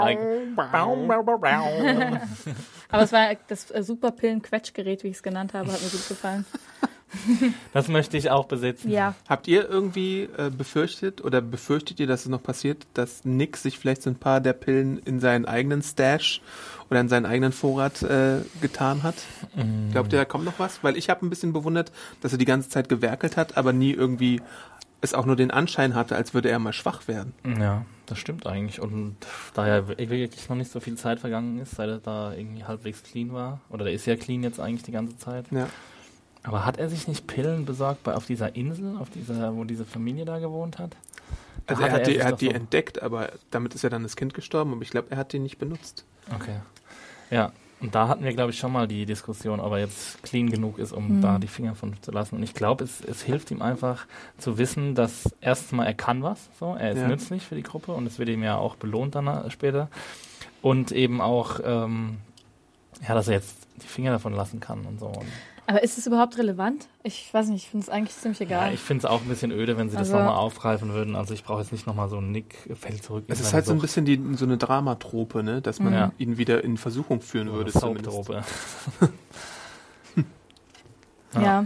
Aber es war das äh, Superpillen-Quetschgerät, wie ich es genannt habe, hat mir gut gefallen. (laughs) Das möchte ich auch besitzen. Ja, Habt ihr irgendwie äh, befürchtet oder befürchtet ihr, dass es noch passiert, dass Nick sich vielleicht so ein paar der Pillen in seinen eigenen Stash oder in seinen eigenen Vorrat äh, getan hat? Mm. Glaubt ihr, da kommt noch was? Weil ich habe ein bisschen bewundert, dass er die ganze Zeit gewerkelt hat, aber nie irgendwie es auch nur den Anschein hatte, als würde er mal schwach werden. Ja, das stimmt eigentlich. Und da ja wirklich noch nicht so viel Zeit vergangen ist, seit er da irgendwie halbwegs clean war, oder der ist ja clean jetzt eigentlich die ganze Zeit. Ja. Aber hat er sich nicht Pillen besorgt bei, auf dieser Insel, auf dieser, wo diese Familie da gewohnt hat? Da Also er hatte hat die, sich er hat die so- entdeckt, aber damit ist ja dann das Kind gestorben, aber ich glaube, er hat die nicht benutzt. Okay. Ja, und da hatten wir, glaube ich, schon mal die Diskussion, ob er jetzt clean genug ist, um da die Finger von zu lassen. Und ich glaube, es, es hilft ihm einfach zu wissen, dass erstens mal er kann was, so, er ist Ja. nützlich für die Gruppe und es wird ihm ja auch belohnt dann später. Und eben auch, ähm, ja, dass er jetzt die Finger davon lassen kann und so. Und, Aber ist es überhaupt relevant? Ich weiß nicht, ich finde es eigentlich ziemlich ja, egal. ich finde es auch ein bisschen öde, wenn sie das Also- nochmal aufgreifen würden. Also ich brauche jetzt nicht nochmal so einen Nick fällt zurück. Es ist halt so ein bisschen die, so eine Dramatrope, ne? dass man Ja. ihn wieder in Versuchung führen So würde. eine zumindest. Soaptrope. (laughs) ja. Ja,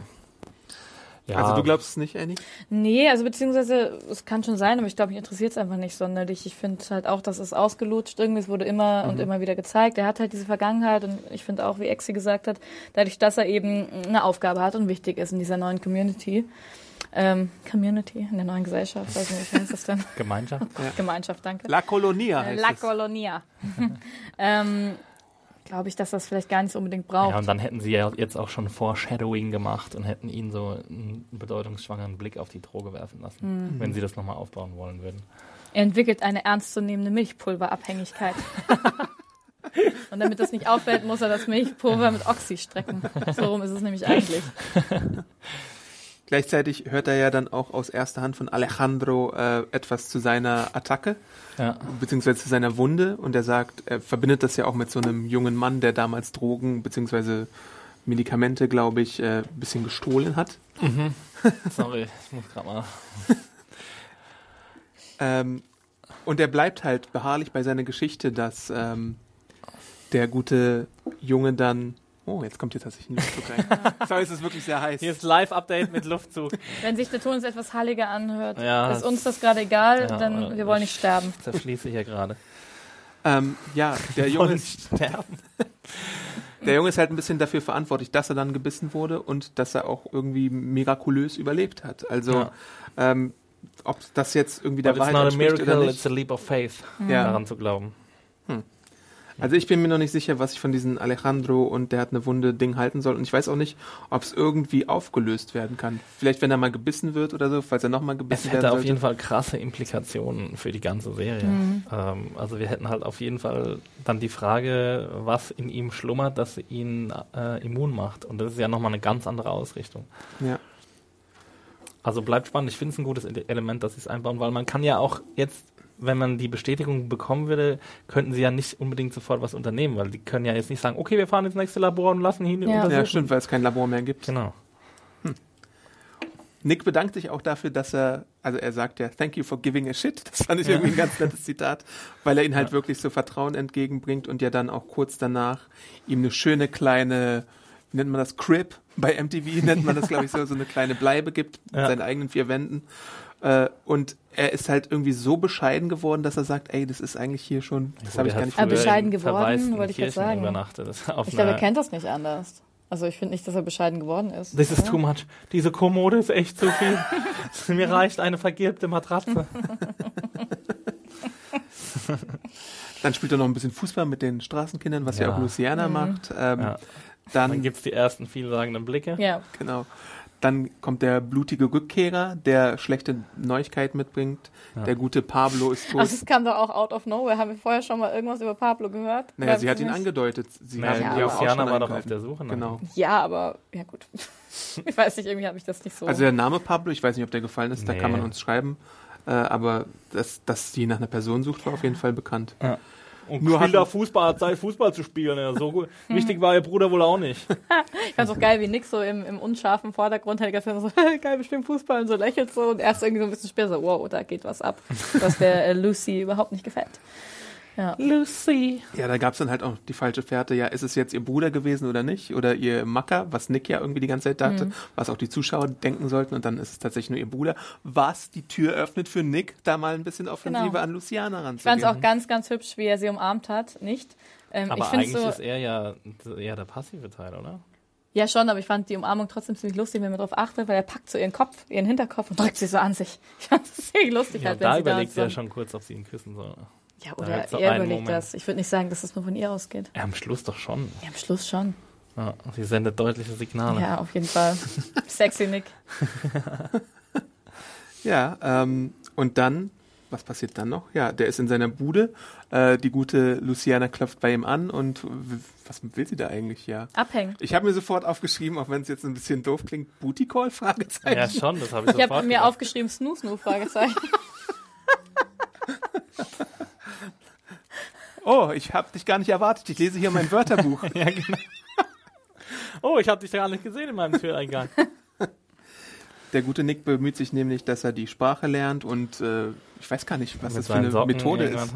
Also du glaubst es nicht, Annie? Nee, also beziehungsweise es kann schon sein, aber ich glaube, mich interessiert es einfach nicht sonderlich. Ich finde halt auch, dass es ausgelutscht irgendwie, es wurde immer und immer wieder gezeigt. Er hat halt diese Vergangenheit und ich finde auch, wie Exi gesagt hat, dadurch, dass er eben eine Aufgabe hat und wichtig ist in dieser neuen Community. Ähm, Community, in der neuen Gesellschaft, weiß nicht, wie heißt das denn? (laughs) Gemeinschaft. (laughs) Gemeinschaft, danke. La Colonia Äh, heißt La es. Colonia. (laughs) ähm, glaube ich, dass das vielleicht gar nicht so unbedingt braucht. Ja, und dann hätten sie ja jetzt auch schon Foreshadowing gemacht und hätten ihn so einen bedeutungsschwangeren Blick auf die Droge werfen lassen, wenn sie das nochmal aufbauen wollen würden. Er entwickelt eine ernstzunehmende Milchpulverabhängigkeit. (laughs) Und damit das nicht auffällt, muss er das Milchpulver mit Oxy strecken. So rum ist es nämlich eigentlich. (laughs) Gleichzeitig hört er ja dann auch aus erster Hand von Alejandro äh, etwas zu seiner Attacke, Ja, beziehungsweise zu seiner Wunde. Und er sagt, er verbindet das ja auch mit so einem jungen Mann, der damals Drogen, beziehungsweise Medikamente, glaube ich, äh, ein bisschen gestohlen hat. (laughs) sorry, ich muss gerade mal. (laughs) Ähm, und er bleibt halt beharrlich bei seiner Geschichte, dass ähm, der gute Junge dann. Oh, jetzt kommt hier tatsächlich ein Luftzug rein. (laughs) (laughs) Sorry, es ist wirklich sehr heiß. Hier ist Live-Update mit Luftzug. Wenn sich der Ton jetzt etwas halliger anhört, Ja, ist uns das gerade egal, Ja, denn wir wollen nicht sterben. Zerfließe hier gerade. Ähm, ja, der Junge, ist, sterben. (laughs) der Junge ist halt ein bisschen dafür verantwortlich, dass er dann gebissen wurde und dass er auch irgendwie mirakulös überlebt hat. Also, Ja. ähm, ob das jetzt irgendwie der But it's Wahrheit not a entspricht oder miracle, nicht. it's a leap of faith, Ja. daran zu glauben. Also ich bin mir noch nicht sicher, was ich von diesem Alejandro und der hat eine Wunde Ding halten soll. Und ich weiß auch nicht, ob es irgendwie aufgelöst werden kann. Vielleicht, wenn er mal gebissen wird oder so, falls er nochmal Es gebissen hätte werden auf sollte. jeden Fall krasse Implikationen für die ganze Serie. Ähm, also wir hätten halt auf jeden Fall dann die Frage, was in ihm schlummert, das ihn äh, immun macht. Und das ist ja nochmal eine ganz andere Ausrichtung. Ja. Also bleibt spannend. Ich finde es ein gutes Ele- Element, dass sie es einbauen, weil man kann ja auch jetzt, wenn man die Bestätigung bekommen würde, könnten sie ja nicht unbedingt sofort was unternehmen, weil die können ja jetzt nicht sagen, okay, wir fahren ins nächste Labor und lassen ihn Ja. untersuchen. ja, stimmt, weil es kein Labor mehr gibt. Genau. Nick bedankt sich auch dafür, dass er, also er sagt ja, thank you for giving a shit. Das fand ich irgendwie ein ganz nettes Zitat, weil er ihn halt wirklich so Vertrauen entgegenbringt und ja dann auch kurz danach ihm eine schöne kleine, wie nennt man das, Crib? Bei MTV nennt man das, glaube ich, so, so eine kleine Bleibe gibt, mit Ja. seinen eigenen vier Wänden. Äh, und er ist halt irgendwie so bescheiden geworden, dass er sagt, ey, das ist eigentlich hier schon, das habe ich gar nicht früher bescheiden geworden, wollte ich gerade Kirchen sagen. Übernachtet. Das auf Ich glaube, er kennt das nicht anders. Also ich finde nicht, dass er bescheiden geworden ist. This is too much. Diese Kommode ist echt zu viel. (laughs) Mir reicht eine vergilbte Matratze. (laughs) Dann spielt er noch ein bisschen Fußball mit den Straßenkindern, was ja, Ja. auch Luciana macht. Ähm, Ja. Dann, Dann gibt es die ersten vielsagenden Blicke. Ja. genau. Dann kommt der blutige Rückkehrer, der schlechte Neuigkeiten mitbringt. Der gute Pablo ist tot. Also es kam doch auch out of nowhere. Haben wir vorher schon mal irgendwas über Pablo gehört? naja, Weiß sie hat ihn nicht. angedeutet. Sie Naja, haben Ja, ihn die aber auch Luciana schon war doch auf der Suche. nach Genau. Ja, aber ja gut. (laughs) ich weiß nicht, irgendwie habe ich das nicht so. Also der Name Pablo, ich weiß nicht, ob der gefallen ist, da Nee. kann man uns schreiben. Äh, aber dass, dass sie nach einer Person sucht, war auf jeden Fall bekannt. Und Nur da Fußball, hat Zeit, Fußball zu spielen. Ja, so gut. (laughs) Wichtig war ihr Bruder wohl auch nicht. (laughs) Ich fand's auch geil, wie Nick so im, im unscharfen Vordergrund hat Zeit so, (laughs) geil, wir spielen Fußball und so lächelt so und erst irgendwie so ein bisschen später so, wow, da geht was ab. Was der äh, Lucy überhaupt nicht gefällt. Ja. Lucy. Ja, da gab es dann halt auch die falsche Fährte. Ja, ist es jetzt ihr Bruder gewesen oder nicht? Oder ihr Macker, was Nick ja irgendwie die ganze Zeit dachte, was auch die Zuschauer denken sollten. Und dann ist es tatsächlich nur ihr Bruder, was die Tür öffnet für Nick, da mal ein bisschen Offensive Genau. an Luciana Ich ranzugehen. fand's auch ganz, ganz hübsch, wie er sie umarmt hat. Nicht? Ähm, Aber eigentlich so, ist er ja eher der passive Teil, oder? Ja, schon, aber ich fand die Umarmung trotzdem ziemlich lustig, wenn man darauf achtet, weil er packt so ihren Kopf, ihren Hinterkopf und drückt sie so an sich. (laughs) Ich fand das ziemlich lustig Ja, halt, wenn da sie überlegt da sie ja so- schon kurz, ob sie ihn küssen soll. Ja, oder so er überlegt Moment. das. Ich würde nicht sagen, dass das nur von ihr ausgeht. Ja, am Schluss doch schon. Ja, am Schluss schon. Ja, sie sendet deutliche Signale. Ja, auf jeden Fall. (laughs) Sexy Nick. (laughs) Ja, ähm, und dann was passiert dann noch? Ja, der ist in seiner Bude. Äh, die gute Luciana klopft bei ihm an und was will sie da eigentlich? Ja. Abhängen. Ich habe mir sofort aufgeschrieben, auch wenn es jetzt ein bisschen doof klingt, Booty Call? (laughs) Fragezeichen. Ja, schon, das habe ich Ich sofort habe mir gedacht. aufgeschrieben, Snoo Snoo, Fragezeichen. Oh, ich habe dich gar nicht erwartet. Ich lese hier mein Wörterbuch. (laughs) Ja, genau. Oh, ich habe dich gar nicht gesehen in meinem Türeingang. (laughs) Der gute Nick bemüht sich nämlich, dass er die Sprache lernt und äh, ich weiß gar nicht, was Mit das für eine Socken Methode ist.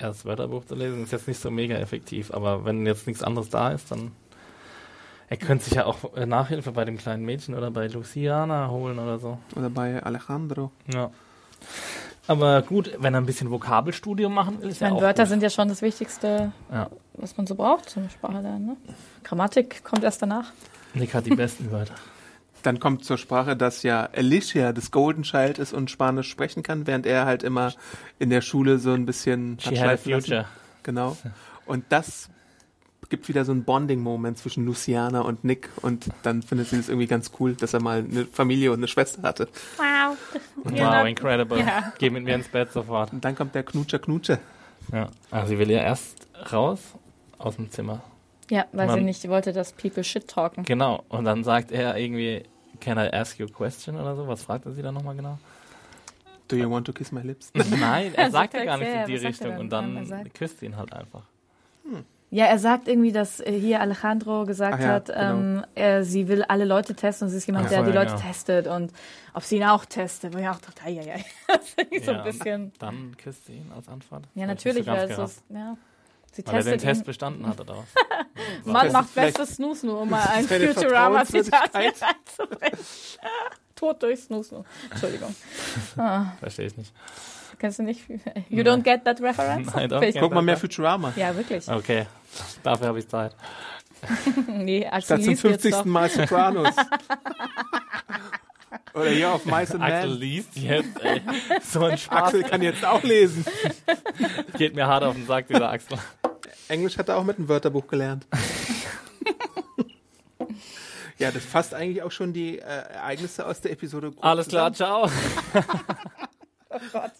Ja, das Wörterbuch zu lesen ist jetzt nicht so mega effektiv, aber wenn jetzt nichts anderes da ist, dann. Er könnte sich ja auch äh, Nachhilfe bei dem kleinen Mädchen oder bei Luciana holen oder so. Oder bei Alejandro. Ja. Aber gut, wenn er ein bisschen Vokabelstudium machen will, ist Ich ja auch Wörter gut. sind ja schon das Wichtigste, Ja. was man so braucht zum Sprache lernen. Ne? Grammatik kommt erst danach. Nick hat die (laughs) besten Wörter. Dann kommt zur Sprache, dass ja Alicia das Golden Child ist und Spanisch sprechen kann, während er halt immer in der Schule so ein bisschen She had a schleifen lassen. future. Genau. Und das gibt wieder so einen Bonding-Moment zwischen Luciana und Nick und dann findet sie das irgendwie ganz cool, dass er mal eine Familie und eine Schwester hatte. Wow. Wow, incredible. Ja. Geh mit mir ins Bett sofort. Und dann kommt der Knutscher Knutscher. Ja. Also sie will ja erst raus aus dem Zimmer. Ja, weil Man- sie nicht wollte, dass people shit talken. Genau. Und dann sagt er irgendwie, can I ask you a question oder so? Was fragt er sie dann nochmal genau? Do you want to kiss my lips? Nein, er (laughs) Er sagt ja gar ja, nicht in die Richtung. Und dann küsst sie ihn halt einfach. Ja, er sagt irgendwie, dass äh, hier Alejandro gesagt ja, hat, genau. ähm, er, sie will alle Leute testen und sie ist jemand, Ach der die Leute ja. testet und ob sie ihn auch testet, wo ich auch dachte, ja, (laughs) ja, das ist irgendwie so ein bisschen. Dann küsst sie ihn als Antwort. Ja, nicht natürlich, so ganz weil es ja. Sie Weil er den testet Test ihn. bestanden hat oder was? (laughs) Mann macht vielleicht- bestes Snoo Snoo, um mal (laughs) ein Futurama-Zitat hier reinzubringen. Tod durch Snoo Snoo. Entschuldigung. Ah, Verstehe ich nicht. Kennst du nicht? (laughs) You don't get that reference? Nein, doch. Guck mal mehr Futurama. Ja, wirklich. Okay, dafür habe ich Zeit. (laughs) Nee, Axel Statt zum liest jetzt 50. doch. Mal Sopranos. (laughs) Oder hier auf Mice and Axel liest jetzt, ey. So ein Spaß. Axel kann jetzt auch lesen. Geht mir hart auf den Sack, dieser Axel. Englisch hat er auch mit einem Wörterbuch gelernt. ja, das fasst eigentlich auch schon die äh, Ereignisse aus der Episode gut Alles klar, zusammen. ciao. Oh Gott.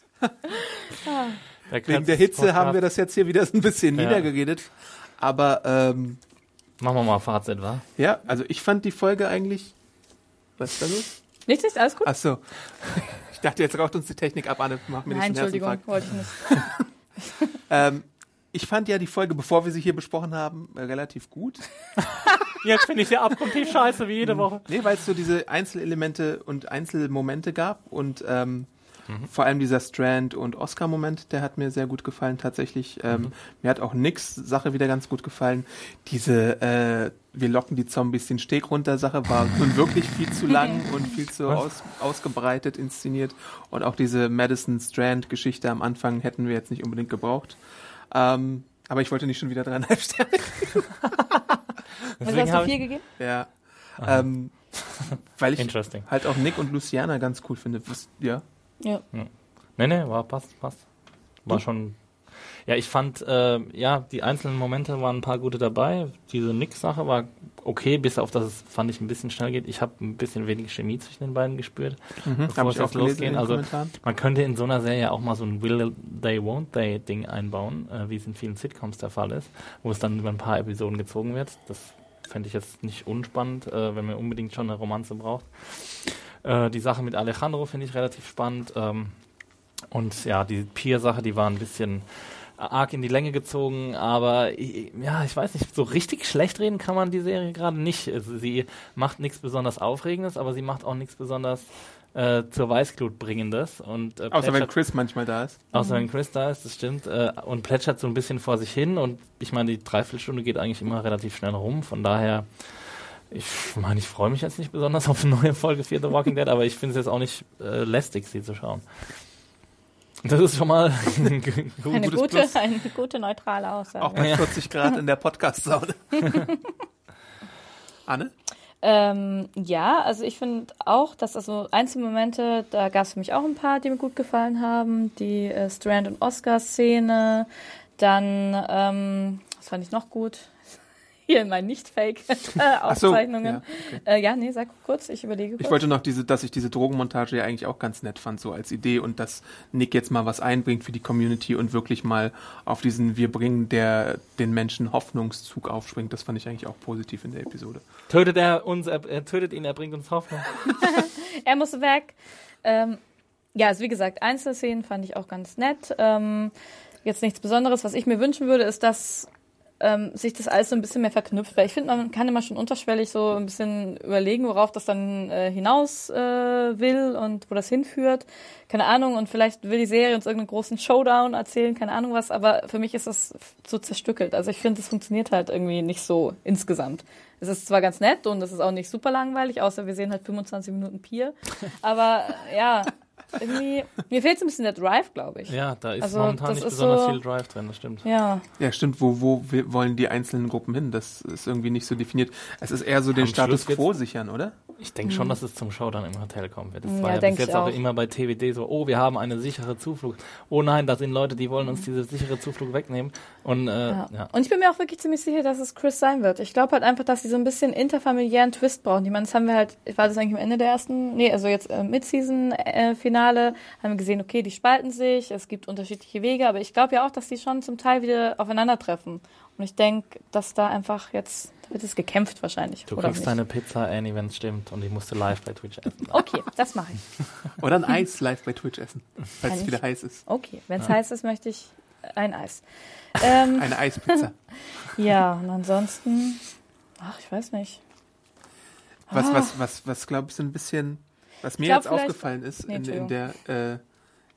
Wegen der Hitze haben wir das jetzt hier wieder so ein bisschen Ja. niedergeredet. Aber ähm, Machen wir mal Fazit, wa? ja, also ich fand die Folge eigentlich. Was ist da los? Nichts, nichts, alles gut? Ach so. (laughs) Ich dachte, jetzt raucht uns die Technik ab, Anne. Mach mir Nein, nicht Entschuldigung, wollte ich nicht. (laughs) Ähm, ich fand ja die Folge, bevor wir sie hier besprochen haben, äh, relativ gut. (laughs) Jetzt finde ich sie abgrundtief scheiße, wie jede Woche. Nee, weil es so diese Einzelelemente und Einzelmomente gab und ähm, vor allem dieser Strand- und Oscar-Moment, der hat mir sehr gut gefallen tatsächlich. Ähm, Mir hat auch Nix Sache wieder ganz gut gefallen. Diese äh, wir locken die Zombies den Steg runter Sache war (laughs) nun wirklich viel zu lang und viel zu aus, ausgebreitet inszeniert und auch diese Madison Strand Geschichte am Anfang hätten wir jetzt nicht unbedingt gebraucht. Ähm, aber ich wollte nicht schon wieder dreieinhalb Sterne. (laughs) (laughs) Deswegen hast du vier gegeben? Ja. Ähm, weil ich halt auch Nick und Luciana ganz cool finde. Was, ja. Ja. Nee, nee, war, passt, passt. War schon. Ja, ich fand, äh, ja, die einzelnen Momente waren ein paar gute dabei. Diese Nix-Sache war okay, bis auf das es, fand ich, ein bisschen schnell geht. Ich habe ein bisschen wenig Chemie zwischen den beiden gespürt. Mhm, bevor es jetzt losgehen. Also man könnte in so einer Serie auch mal so ein Will they, won't they Ding einbauen, äh, wie es in vielen Sitcoms der Fall ist, wo es dann über ein paar Episoden gezogen wird. Das fände ich jetzt nicht unspannend, äh, wenn man unbedingt schon eine Romanze braucht. Äh, die Sache mit Alejandro finde ich relativ spannend. Ähm, und ja, die Peer-Sache, die war ein bisschen arg in die Länge gezogen, aber ja, ich weiß nicht, so richtig schlecht reden kann man die Serie gerade nicht. Also, sie macht nichts besonders Aufregendes, aber sie macht auch nichts besonders äh, zur Weißglut bringendes. Und, äh, Außer wenn Chris manchmal da ist. Außer wenn Chris da ist, das stimmt. Äh, und plätschert so ein bisschen vor sich hin. Und ich meine, die Dreiviertelstunde geht eigentlich immer relativ schnell rum. Von daher, ich meine, ich freue mich jetzt nicht besonders auf eine neue Folge Fear the Walking Dead, aber ich finde es jetzt auch nicht äh, lästig, sie zu schauen. Das ist schon mal (laughs) ein Eine gutes gute, Plus. eine gute neutrale Aussage. Auch bei 40 Grad in der Podcast-Saune. (laughs) Anne? Ähm, ja, also ich finde auch, dass also Einzelmomente, da gab es für mich auch ein paar, die mir gut gefallen haben. Die äh, Strand und Oscar-Szene, dann, ähm, was fand ich noch gut? Hier in meinen so, Nicht-Fake-Aufzeichnungen. ja, okay. äh, ja, nee, sag kurz, ich überlege kurz. Ich wollte noch diese, dass ich diese Drogenmontage ja eigentlich auch ganz nett fand, so als Idee und dass Nick jetzt mal was einbringt für die Community und wirklich mal auf diesen Wir bringen der den Menschen Hoffnungszug aufspringt. Das fand ich eigentlich auch positiv in der Episode. Tötet er uns, er, er tötet ihn, er bringt uns Hoffnung. (laughs) (laughs) er muss weg. Ähm, ja, also wie gesagt, Einzelszenen fand ich auch ganz nett. Ähm, jetzt nichts Besonderes. Was ich mir wünschen würde, ist, dass ähm, sich das alles so ein bisschen mehr verknüpft, weil ich finde, man kann immer schon unterschwellig so ein bisschen überlegen, worauf das dann äh, hinaus äh, will und wo das hinführt. Keine Ahnung, und vielleicht will die Serie uns irgendeinen großen Showdown erzählen, keine Ahnung was, aber für mich ist das so zerstückelt. Also ich finde, es funktioniert halt irgendwie nicht so insgesamt. Es ist zwar ganz nett und es ist auch nicht super langweilig, außer wir sehen halt 25 Minuten Pier, aber ja, irgendwie, mir fehlt so ein bisschen der Drive, glaube ich. Ja, da ist Also, momentan nicht ist besonders so- viel Drive drin, das stimmt. Ja, Ja, stimmt. Wo, wo wir- wollen die einzelnen Gruppen hin? Das ist irgendwie nicht so definiert. Es ist eher so den Am Status quo sichern, oder? Ich denke schon, dass es zum Showdown im Hotel kommen wird. Das Ja, war ja bis ich jetzt auch auch. immer bei TWD so, oh, wir haben eine sichere Zuflucht. Oh nein, da sind Leute, die wollen uns diese sichere Zuflucht wegnehmen. Und äh, Ja. ja. Und ich bin mir auch wirklich ziemlich sicher, dass es Chris sein wird. Ich glaube halt einfach, dass sie so ein bisschen interfamiliären Twist brauchen. Ich meine, das haben wir halt, war das eigentlich am Ende der ersten, nee, also jetzt äh, Mid-Season-Finale, haben wir gesehen, okay, die spalten sich, es gibt unterschiedliche Wege, aber ich glaube ja auch, dass die schon zum Teil wieder aufeinandertreffen. Und ich denke, dass da einfach jetzt, da wird es gekämpft wahrscheinlich. Du oder kriegst nicht. deine Pizza, Annie, wenn es stimmt. Und die musst du live bei Twitch essen. (laughs) Okay, das mache ich. (laughs) Oder ein Eis live bei Twitch essen, falls es wieder ich. heiß ist. Okay, wenn es heiß ist, möchte ich ein Eis. Ähm, Eine Eispizza. (laughs) ja, und ansonsten, ach, ich weiß nicht. Was, Ah. was, was, was glaube ich so ein bisschen, was mir glaub, jetzt aufgefallen ist Nee, in, in, der, äh,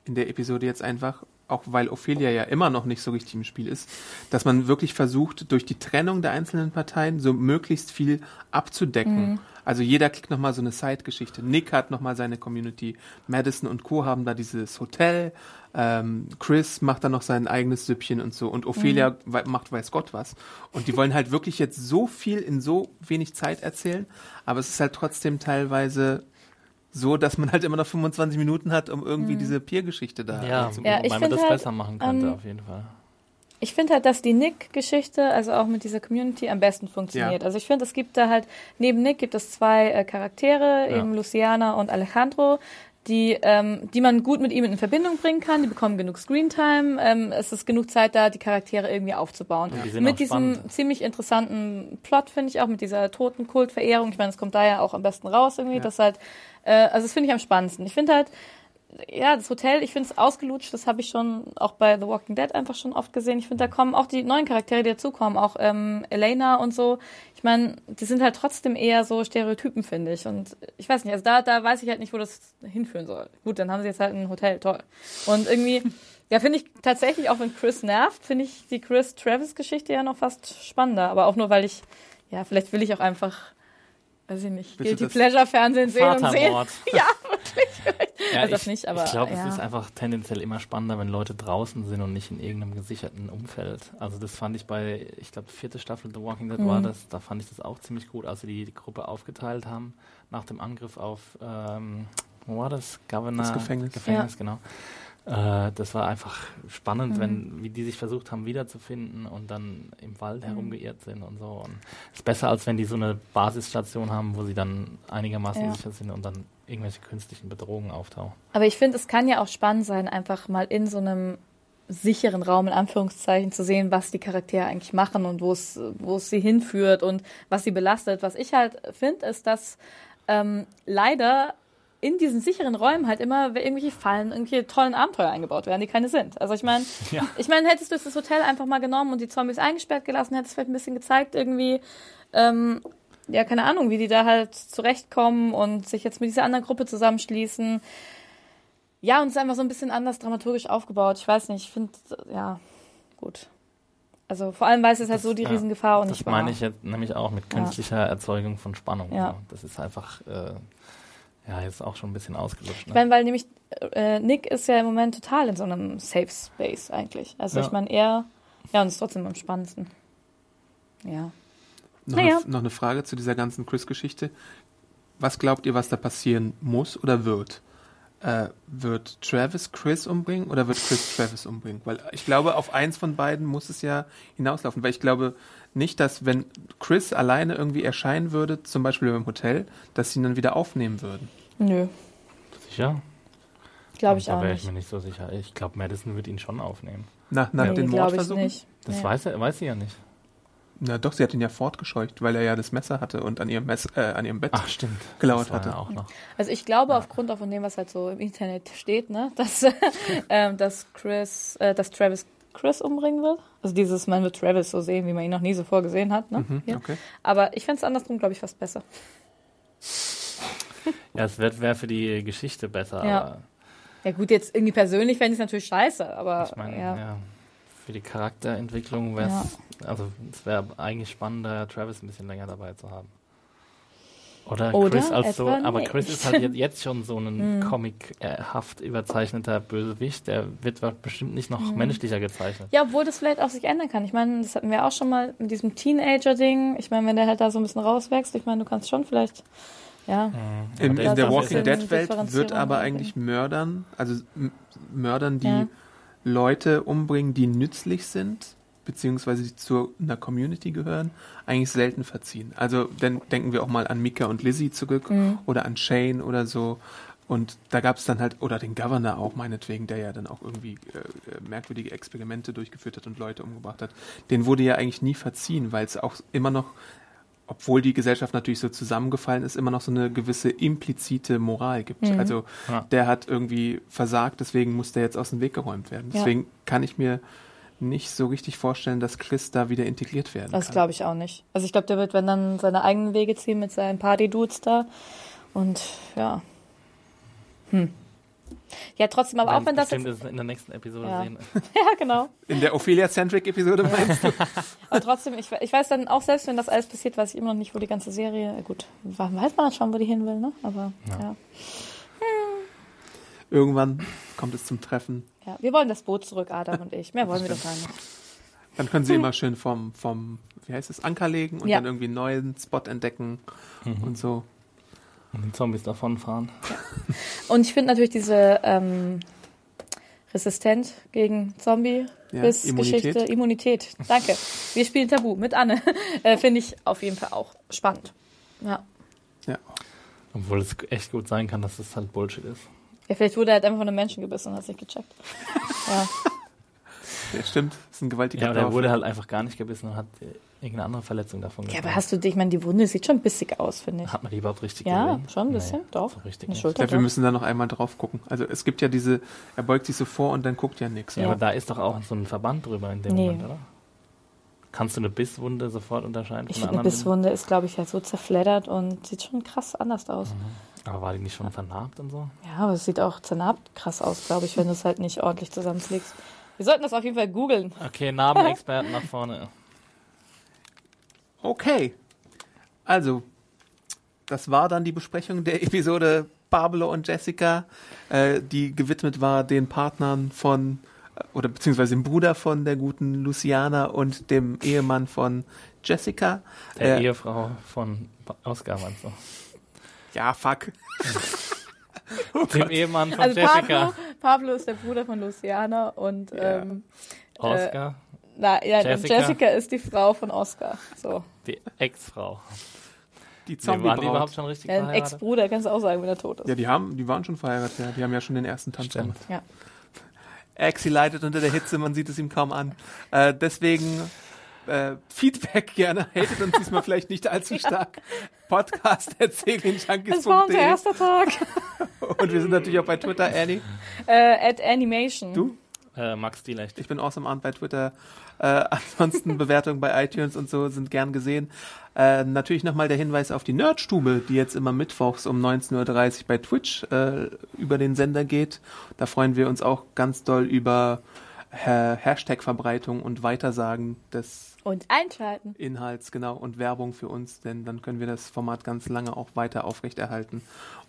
in der Episode jetzt einfach, auch weil Ophelia ja immer noch nicht so richtig im Spiel ist, dass man wirklich versucht, durch die Trennung der einzelnen Parteien so möglichst viel abzudecken. Mhm. Also jeder kriegt nochmal so eine Side-Geschichte. Nick hat nochmal seine Community. Madison und Co. haben da dieses Hotel. Ähm, Chris macht da noch sein eigenes Süppchen und so. Und Ophelia Mhm. macht weiß Gott was. Und die wollen halt wirklich jetzt so viel in so wenig Zeit erzählen. Aber es ist halt trotzdem teilweise so, dass man halt immer noch 25 Minuten hat, um irgendwie diese Peer-Geschichte da Ja, zu. Ja, ich wobei man das halt, besser machen könnte, ähm, auf jeden Fall. Ich finde halt, dass die Nick-Geschichte, also auch mit dieser Community, am besten funktioniert. Ja. Also ich finde, es gibt da halt, neben Nick gibt es zwei äh, Charaktere, Ja. eben Luciana und Alejandro, die, ähm, die man gut mit ihm in Verbindung bringen kann. Die bekommen genug Screentime. Ähm, es ist genug Zeit da, die Charaktere irgendwie aufzubauen. Und die sind mit auch diesem spannend. ziemlich interessanten Plot, finde ich auch, mit dieser Totenkultverehrung. Ich meine, es kommt da ja auch am besten raus irgendwie. Das halt, äh, also das finde ich am spannendsten. Ich finde halt, ja, das Hotel, ich finde es ausgelutscht, das habe ich schon auch bei The Walking Dead einfach schon oft gesehen. Ich finde, da kommen auch die neuen Charaktere, die dazukommen, auch ähm, Elena und so. Ich meine, die sind halt trotzdem eher so Stereotypen, finde ich. Und ich weiß nicht, also da, da weiß ich halt nicht, wo das hinführen soll. Gut, dann haben sie jetzt halt ein Hotel, toll. Und irgendwie, (laughs) ja, finde ich tatsächlich, auch wenn Chris nervt, finde ich die Chris-Travis-Geschichte ja noch fast spannender. Aber auch nur, weil ich, ja, vielleicht will ich auch einfach, weiß ich nicht, du Guilty das Pleasure-Fernsehen sehen und sehen. (laughs) Ja, wirklich. Ja, also ich, nicht, aber ich glaube, ja. es ist einfach tendenziell immer spannender, wenn Leute draußen sind und nicht in irgendeinem gesicherten Umfeld. Also das fand ich bei, ich glaube, vierte Staffel The Walking Dead Mhm. war das, da fand ich das auch ziemlich gut, als sie die, die Gruppe aufgeteilt haben nach dem Angriff auf, ähm, wo war das? Governor? Das Gefängnis. Gefängnis, genau. Äh, das war einfach Mhm. spannend, wenn, wie die sich versucht haben wiederzufinden und dann im Mhm. Wald herumgeirrt sind und so. Und es ist besser, als wenn die so eine Basisstation haben, wo sie dann einigermaßen Ja. sicher sind und dann irgendwelche künstlichen Bedrohungen auftauchen. Aber ich finde, es kann ja auch spannend sein, einfach mal in so einem sicheren Raum, in Anführungszeichen, zu sehen, was die Charaktere eigentlich machen und wo es, wo es sie hinführt und was sie belastet. Was ich halt finde, ist, dass ähm, leider in diesen sicheren Räumen halt immer irgendwelche Fallen, irgendwelche tollen Abenteuer eingebaut werden, die keine sind. Also ich meine, (laughs) Ja. ich meine, hättest du das Hotel einfach mal genommen und die Zombies eingesperrt gelassen, hättest vielleicht ein bisschen gezeigt irgendwie, ähm, ja, keine Ahnung, wie die da halt zurechtkommen und sich jetzt mit dieser anderen Gruppe zusammenschließen. Ja, und es ist einfach so ein bisschen anders dramaturgisch aufgebaut. Ich weiß nicht, ich finde, ja, gut. Also vor allem, weil es ist halt so die ja, Riesengefahr und Das nicht meine wahr. ich jetzt nämlich auch mit Ja. künstlicher Erzeugung von Spannung. Ja. Das ist einfach, äh, ja, jetzt auch schon ein bisschen ausgelutscht. Ich Ne? meine, weil nämlich äh, Nick ist ja im Moment total in so einem Safe Space eigentlich. Also Ja. ich meine, er, ja, und ist trotzdem am spannendsten. Ja. Noch, Naja. eine, noch eine Frage zu dieser ganzen Chris-Geschichte. Was glaubt ihr, was da passieren muss oder wird? Äh, wird Travis Chris umbringen oder wird Chris Travis umbringen? Weil ich glaube, auf eins von beiden muss es ja hinauslaufen, weil ich glaube nicht, dass wenn Chris alleine irgendwie erscheinen würde, zum Beispiel im Hotel, dass sie ihn dann wieder aufnehmen würden. Nö, Sicher? glaube ich da auch wäre ich nicht. mir nicht so sicher. Ich glaube, Madison wird ihn schon aufnehmen. Nach, nach Nee, den glaube ich Mordversuchen? nicht. Das Nee. weiß, er, weiß sie ja nicht. Na doch, sie hat ihn ja fortgescheucht, weil er ja das Messer hatte und an ihrem, Mess, äh, an ihrem Bett Ach, stimmt. gelauert hatte. Ja auch noch. Also ich glaube aufgrund auch von dem, was halt so im Internet steht, ne, (laughs) dass, ähm, dass Chris, äh, dass Travis Chris umbringen wird. Also dieses, man wird Travis so sehen, wie man ihn noch nie so vorgesehen hat. Ne? Mhm, Ja. okay. Aber ich fände es andersrum, glaube ich, fast besser. (laughs) Ja, es wäre für die Geschichte besser, Ja. aber Ja gut, jetzt irgendwie persönlich fände ich es natürlich scheiße, aber ich meine, ja. ja. für die Charakterentwicklung wäre es, also es wäre eigentlich spannender, Travis ein bisschen länger dabei zu haben. Oder, Oder Chris als so, aber nicht. Chris ist halt jetzt- schon so ein (laughs) Mhm. comichaft überzeichneter Bösewicht, der wird bestimmt nicht noch Mhm. menschlicher gezeichnet. Ja, obwohl das vielleicht auch sich ändern kann. Ich meine, das hatten wir auch schon mal mit diesem Teenager-Ding. Ich meine, wenn der halt da so ein bisschen rauswächst, ich meine, du kannst schon vielleicht, ja. Mhm. In, in der Walking Dead Welt wird aber eigentlich Mördern, also Mördern, die Ja. Leute umbringen, die nützlich sind, beziehungsweise die zu einer Community gehören, eigentlich selten verziehen. Also dann denken wir auch mal an Mika und Lizzie zurück Mhm. oder an Shane oder so. Und da gab es dann halt, oder den Governor auch meinetwegen, der ja dann auch irgendwie äh, äh, merkwürdige Experimente durchgeführt hat und Leute umgebracht hat. Den wurde ja eigentlich nie verziehen, weil es auch immer noch obwohl die Gesellschaft natürlich so zusammengefallen ist, immer noch so eine gewisse implizite Moral gibt. Mhm. Also Ja. der hat irgendwie versagt, deswegen muss der jetzt aus dem Weg geräumt werden. Ja. Deswegen kann ich mir nicht so richtig vorstellen, dass Chris da wieder integriert werden Das kann. glaube ich auch nicht. Also ich glaube, der wird, wenn dann seine eigenen Wege ziehen mit seinen Party-Dudes da. Und ja. Hm. Ja, trotzdem, aber auch wenn das jetzt, das in der nächsten Episode Ja. sehen. (laughs) Ja, genau. In der Ophelia-Centric-Episode meinst du? (laughs) Aber trotzdem, ich, ich weiß dann auch selbst, wenn das alles passiert, weiß ich immer noch nicht, wo die ganze Serie, äh, gut, weiß man schon, wo die hin will, ne? Aber ja. Ja. ja. Irgendwann kommt es zum Treffen. Wir wollen das Boot zurück, Adam und ich. Mehr wollen wir doch gar nicht. Dann können sie immer schön vom, vom, wie heißt es, Anker legen und Ja. dann irgendwie einen neuen Spot entdecken und so. Und die Zombies davonfahren. Und ich finde natürlich diese ähm, Resistent gegen Zombie. Ja, bis Immunität. Geschichte, Immunität. Danke. Wir spielen Tabu mit Anne. (laughs) Äh, Finde ich auf jeden Fall auch spannend. Ja. Ja. Obwohl es echt gut sein kann, dass das halt Bullshit ist. Ja, vielleicht wurde er halt einfach von einem Menschen gebissen und hat es nicht gecheckt. (laughs) Ja. ja, stimmt. Das ist ein gewaltiger Ja, aber der wurde halt einfach gar nicht gebissen und hat äh, irgendeine andere Verletzung davon ja, getragen. aber hast du, ich meine, die Wunde sieht schon bissig aus, finde ich. Hat man die überhaupt richtig Ja, gesehen? schon ein bisschen, doch. so richtig Eine. Ich glaube, wir doch. müssen da noch einmal drauf gucken. Also es gibt ja diese, er beugt sich so vor und dann guckt ja nichts. Ja, Ja. aber da ist doch auch so ein Verband drüber in dem Nee. Moment, oder? Kannst du eine Bisswunde sofort unterscheiden Ich von einer eine anderen? Bisswunde ist, glaube ich, halt so zerfleddert und sieht schon krass anders aus. Aber war die nicht schon vernarbt und so? Ja, aber es sieht auch zernarbt krass aus, glaube ich, wenn du es halt nicht ordentlich zusammenlegst. Wir sollten das auf jeden Fall googeln. Okay, Narbenexperten nach vorne. (laughs) Okay. Also, das war dann die Besprechung der Episode Pablo und Jessica, äh, die gewidmet war den Partnern von, äh, oder beziehungsweise dem Bruder von der guten Luciana und dem Ehemann von Jessica. Der Äh, Ehefrau von Oscar, meinst du? Ja, fuck. (laughs) Dem Ehemann von Also Jessica. Pablo, Pablo ist der Bruder von Luciana und Ja. ähm, Oscar, na, ja, Jessica. Jessica. ist die Frau von Oscar. So. die Ex-Frau. Die Nee, waren die überhaupt schon richtig Ja? Ex-Bruder, kannst du auch sagen, wenn er tot ist. Ja, die haben, die waren schon verheiratet, ja. Die haben ja schon den ersten Tanz Stimmt. gemacht. Ja. Exi leidet unter der Hitze, man sieht es ihm kaum an. Äh, deswegen äh, Feedback gerne, hatet uns diesmal vielleicht nicht allzu stark. Podcast Das war unser erster Tag. und wir sind natürlich auch bei Twitter, Annie. äh, at Animation. Du? Äh, Max Dielecht. Ich bin awesome Arndt bei Twitter. Äh, ansonsten Bewertungen bei iTunes und so sind gern gesehen. Äh, natürlich nochmal der Hinweis auf die Nerdstube, die jetzt immer mittwochs um 19.30 Uhr bei Twitch äh, über den Sender geht. Da freuen wir uns auch ganz doll über äh, Hashtag-Verbreitung und Weitersagen des Und einschalten. Inhalts, genau, und Werbung für uns, denn dann können wir das Format ganz lange auch weiter aufrechterhalten.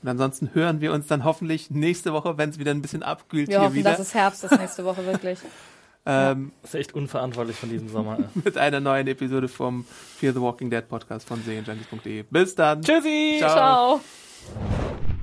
Und ansonsten hören wir uns dann hoffentlich nächste Woche, wenn es wieder ein bisschen abkühlt Wir hier hoffen, wieder, dass es Herbst ist nächste Woche (laughs) wirklich. ähm, Das ist echt unverantwortlich von diesem Sommer. mit einer neuen Episode vom Fear the Walking Dead Podcast von serienjunkies.de. Bis dann. Tschüssi! Ciao. Ciao.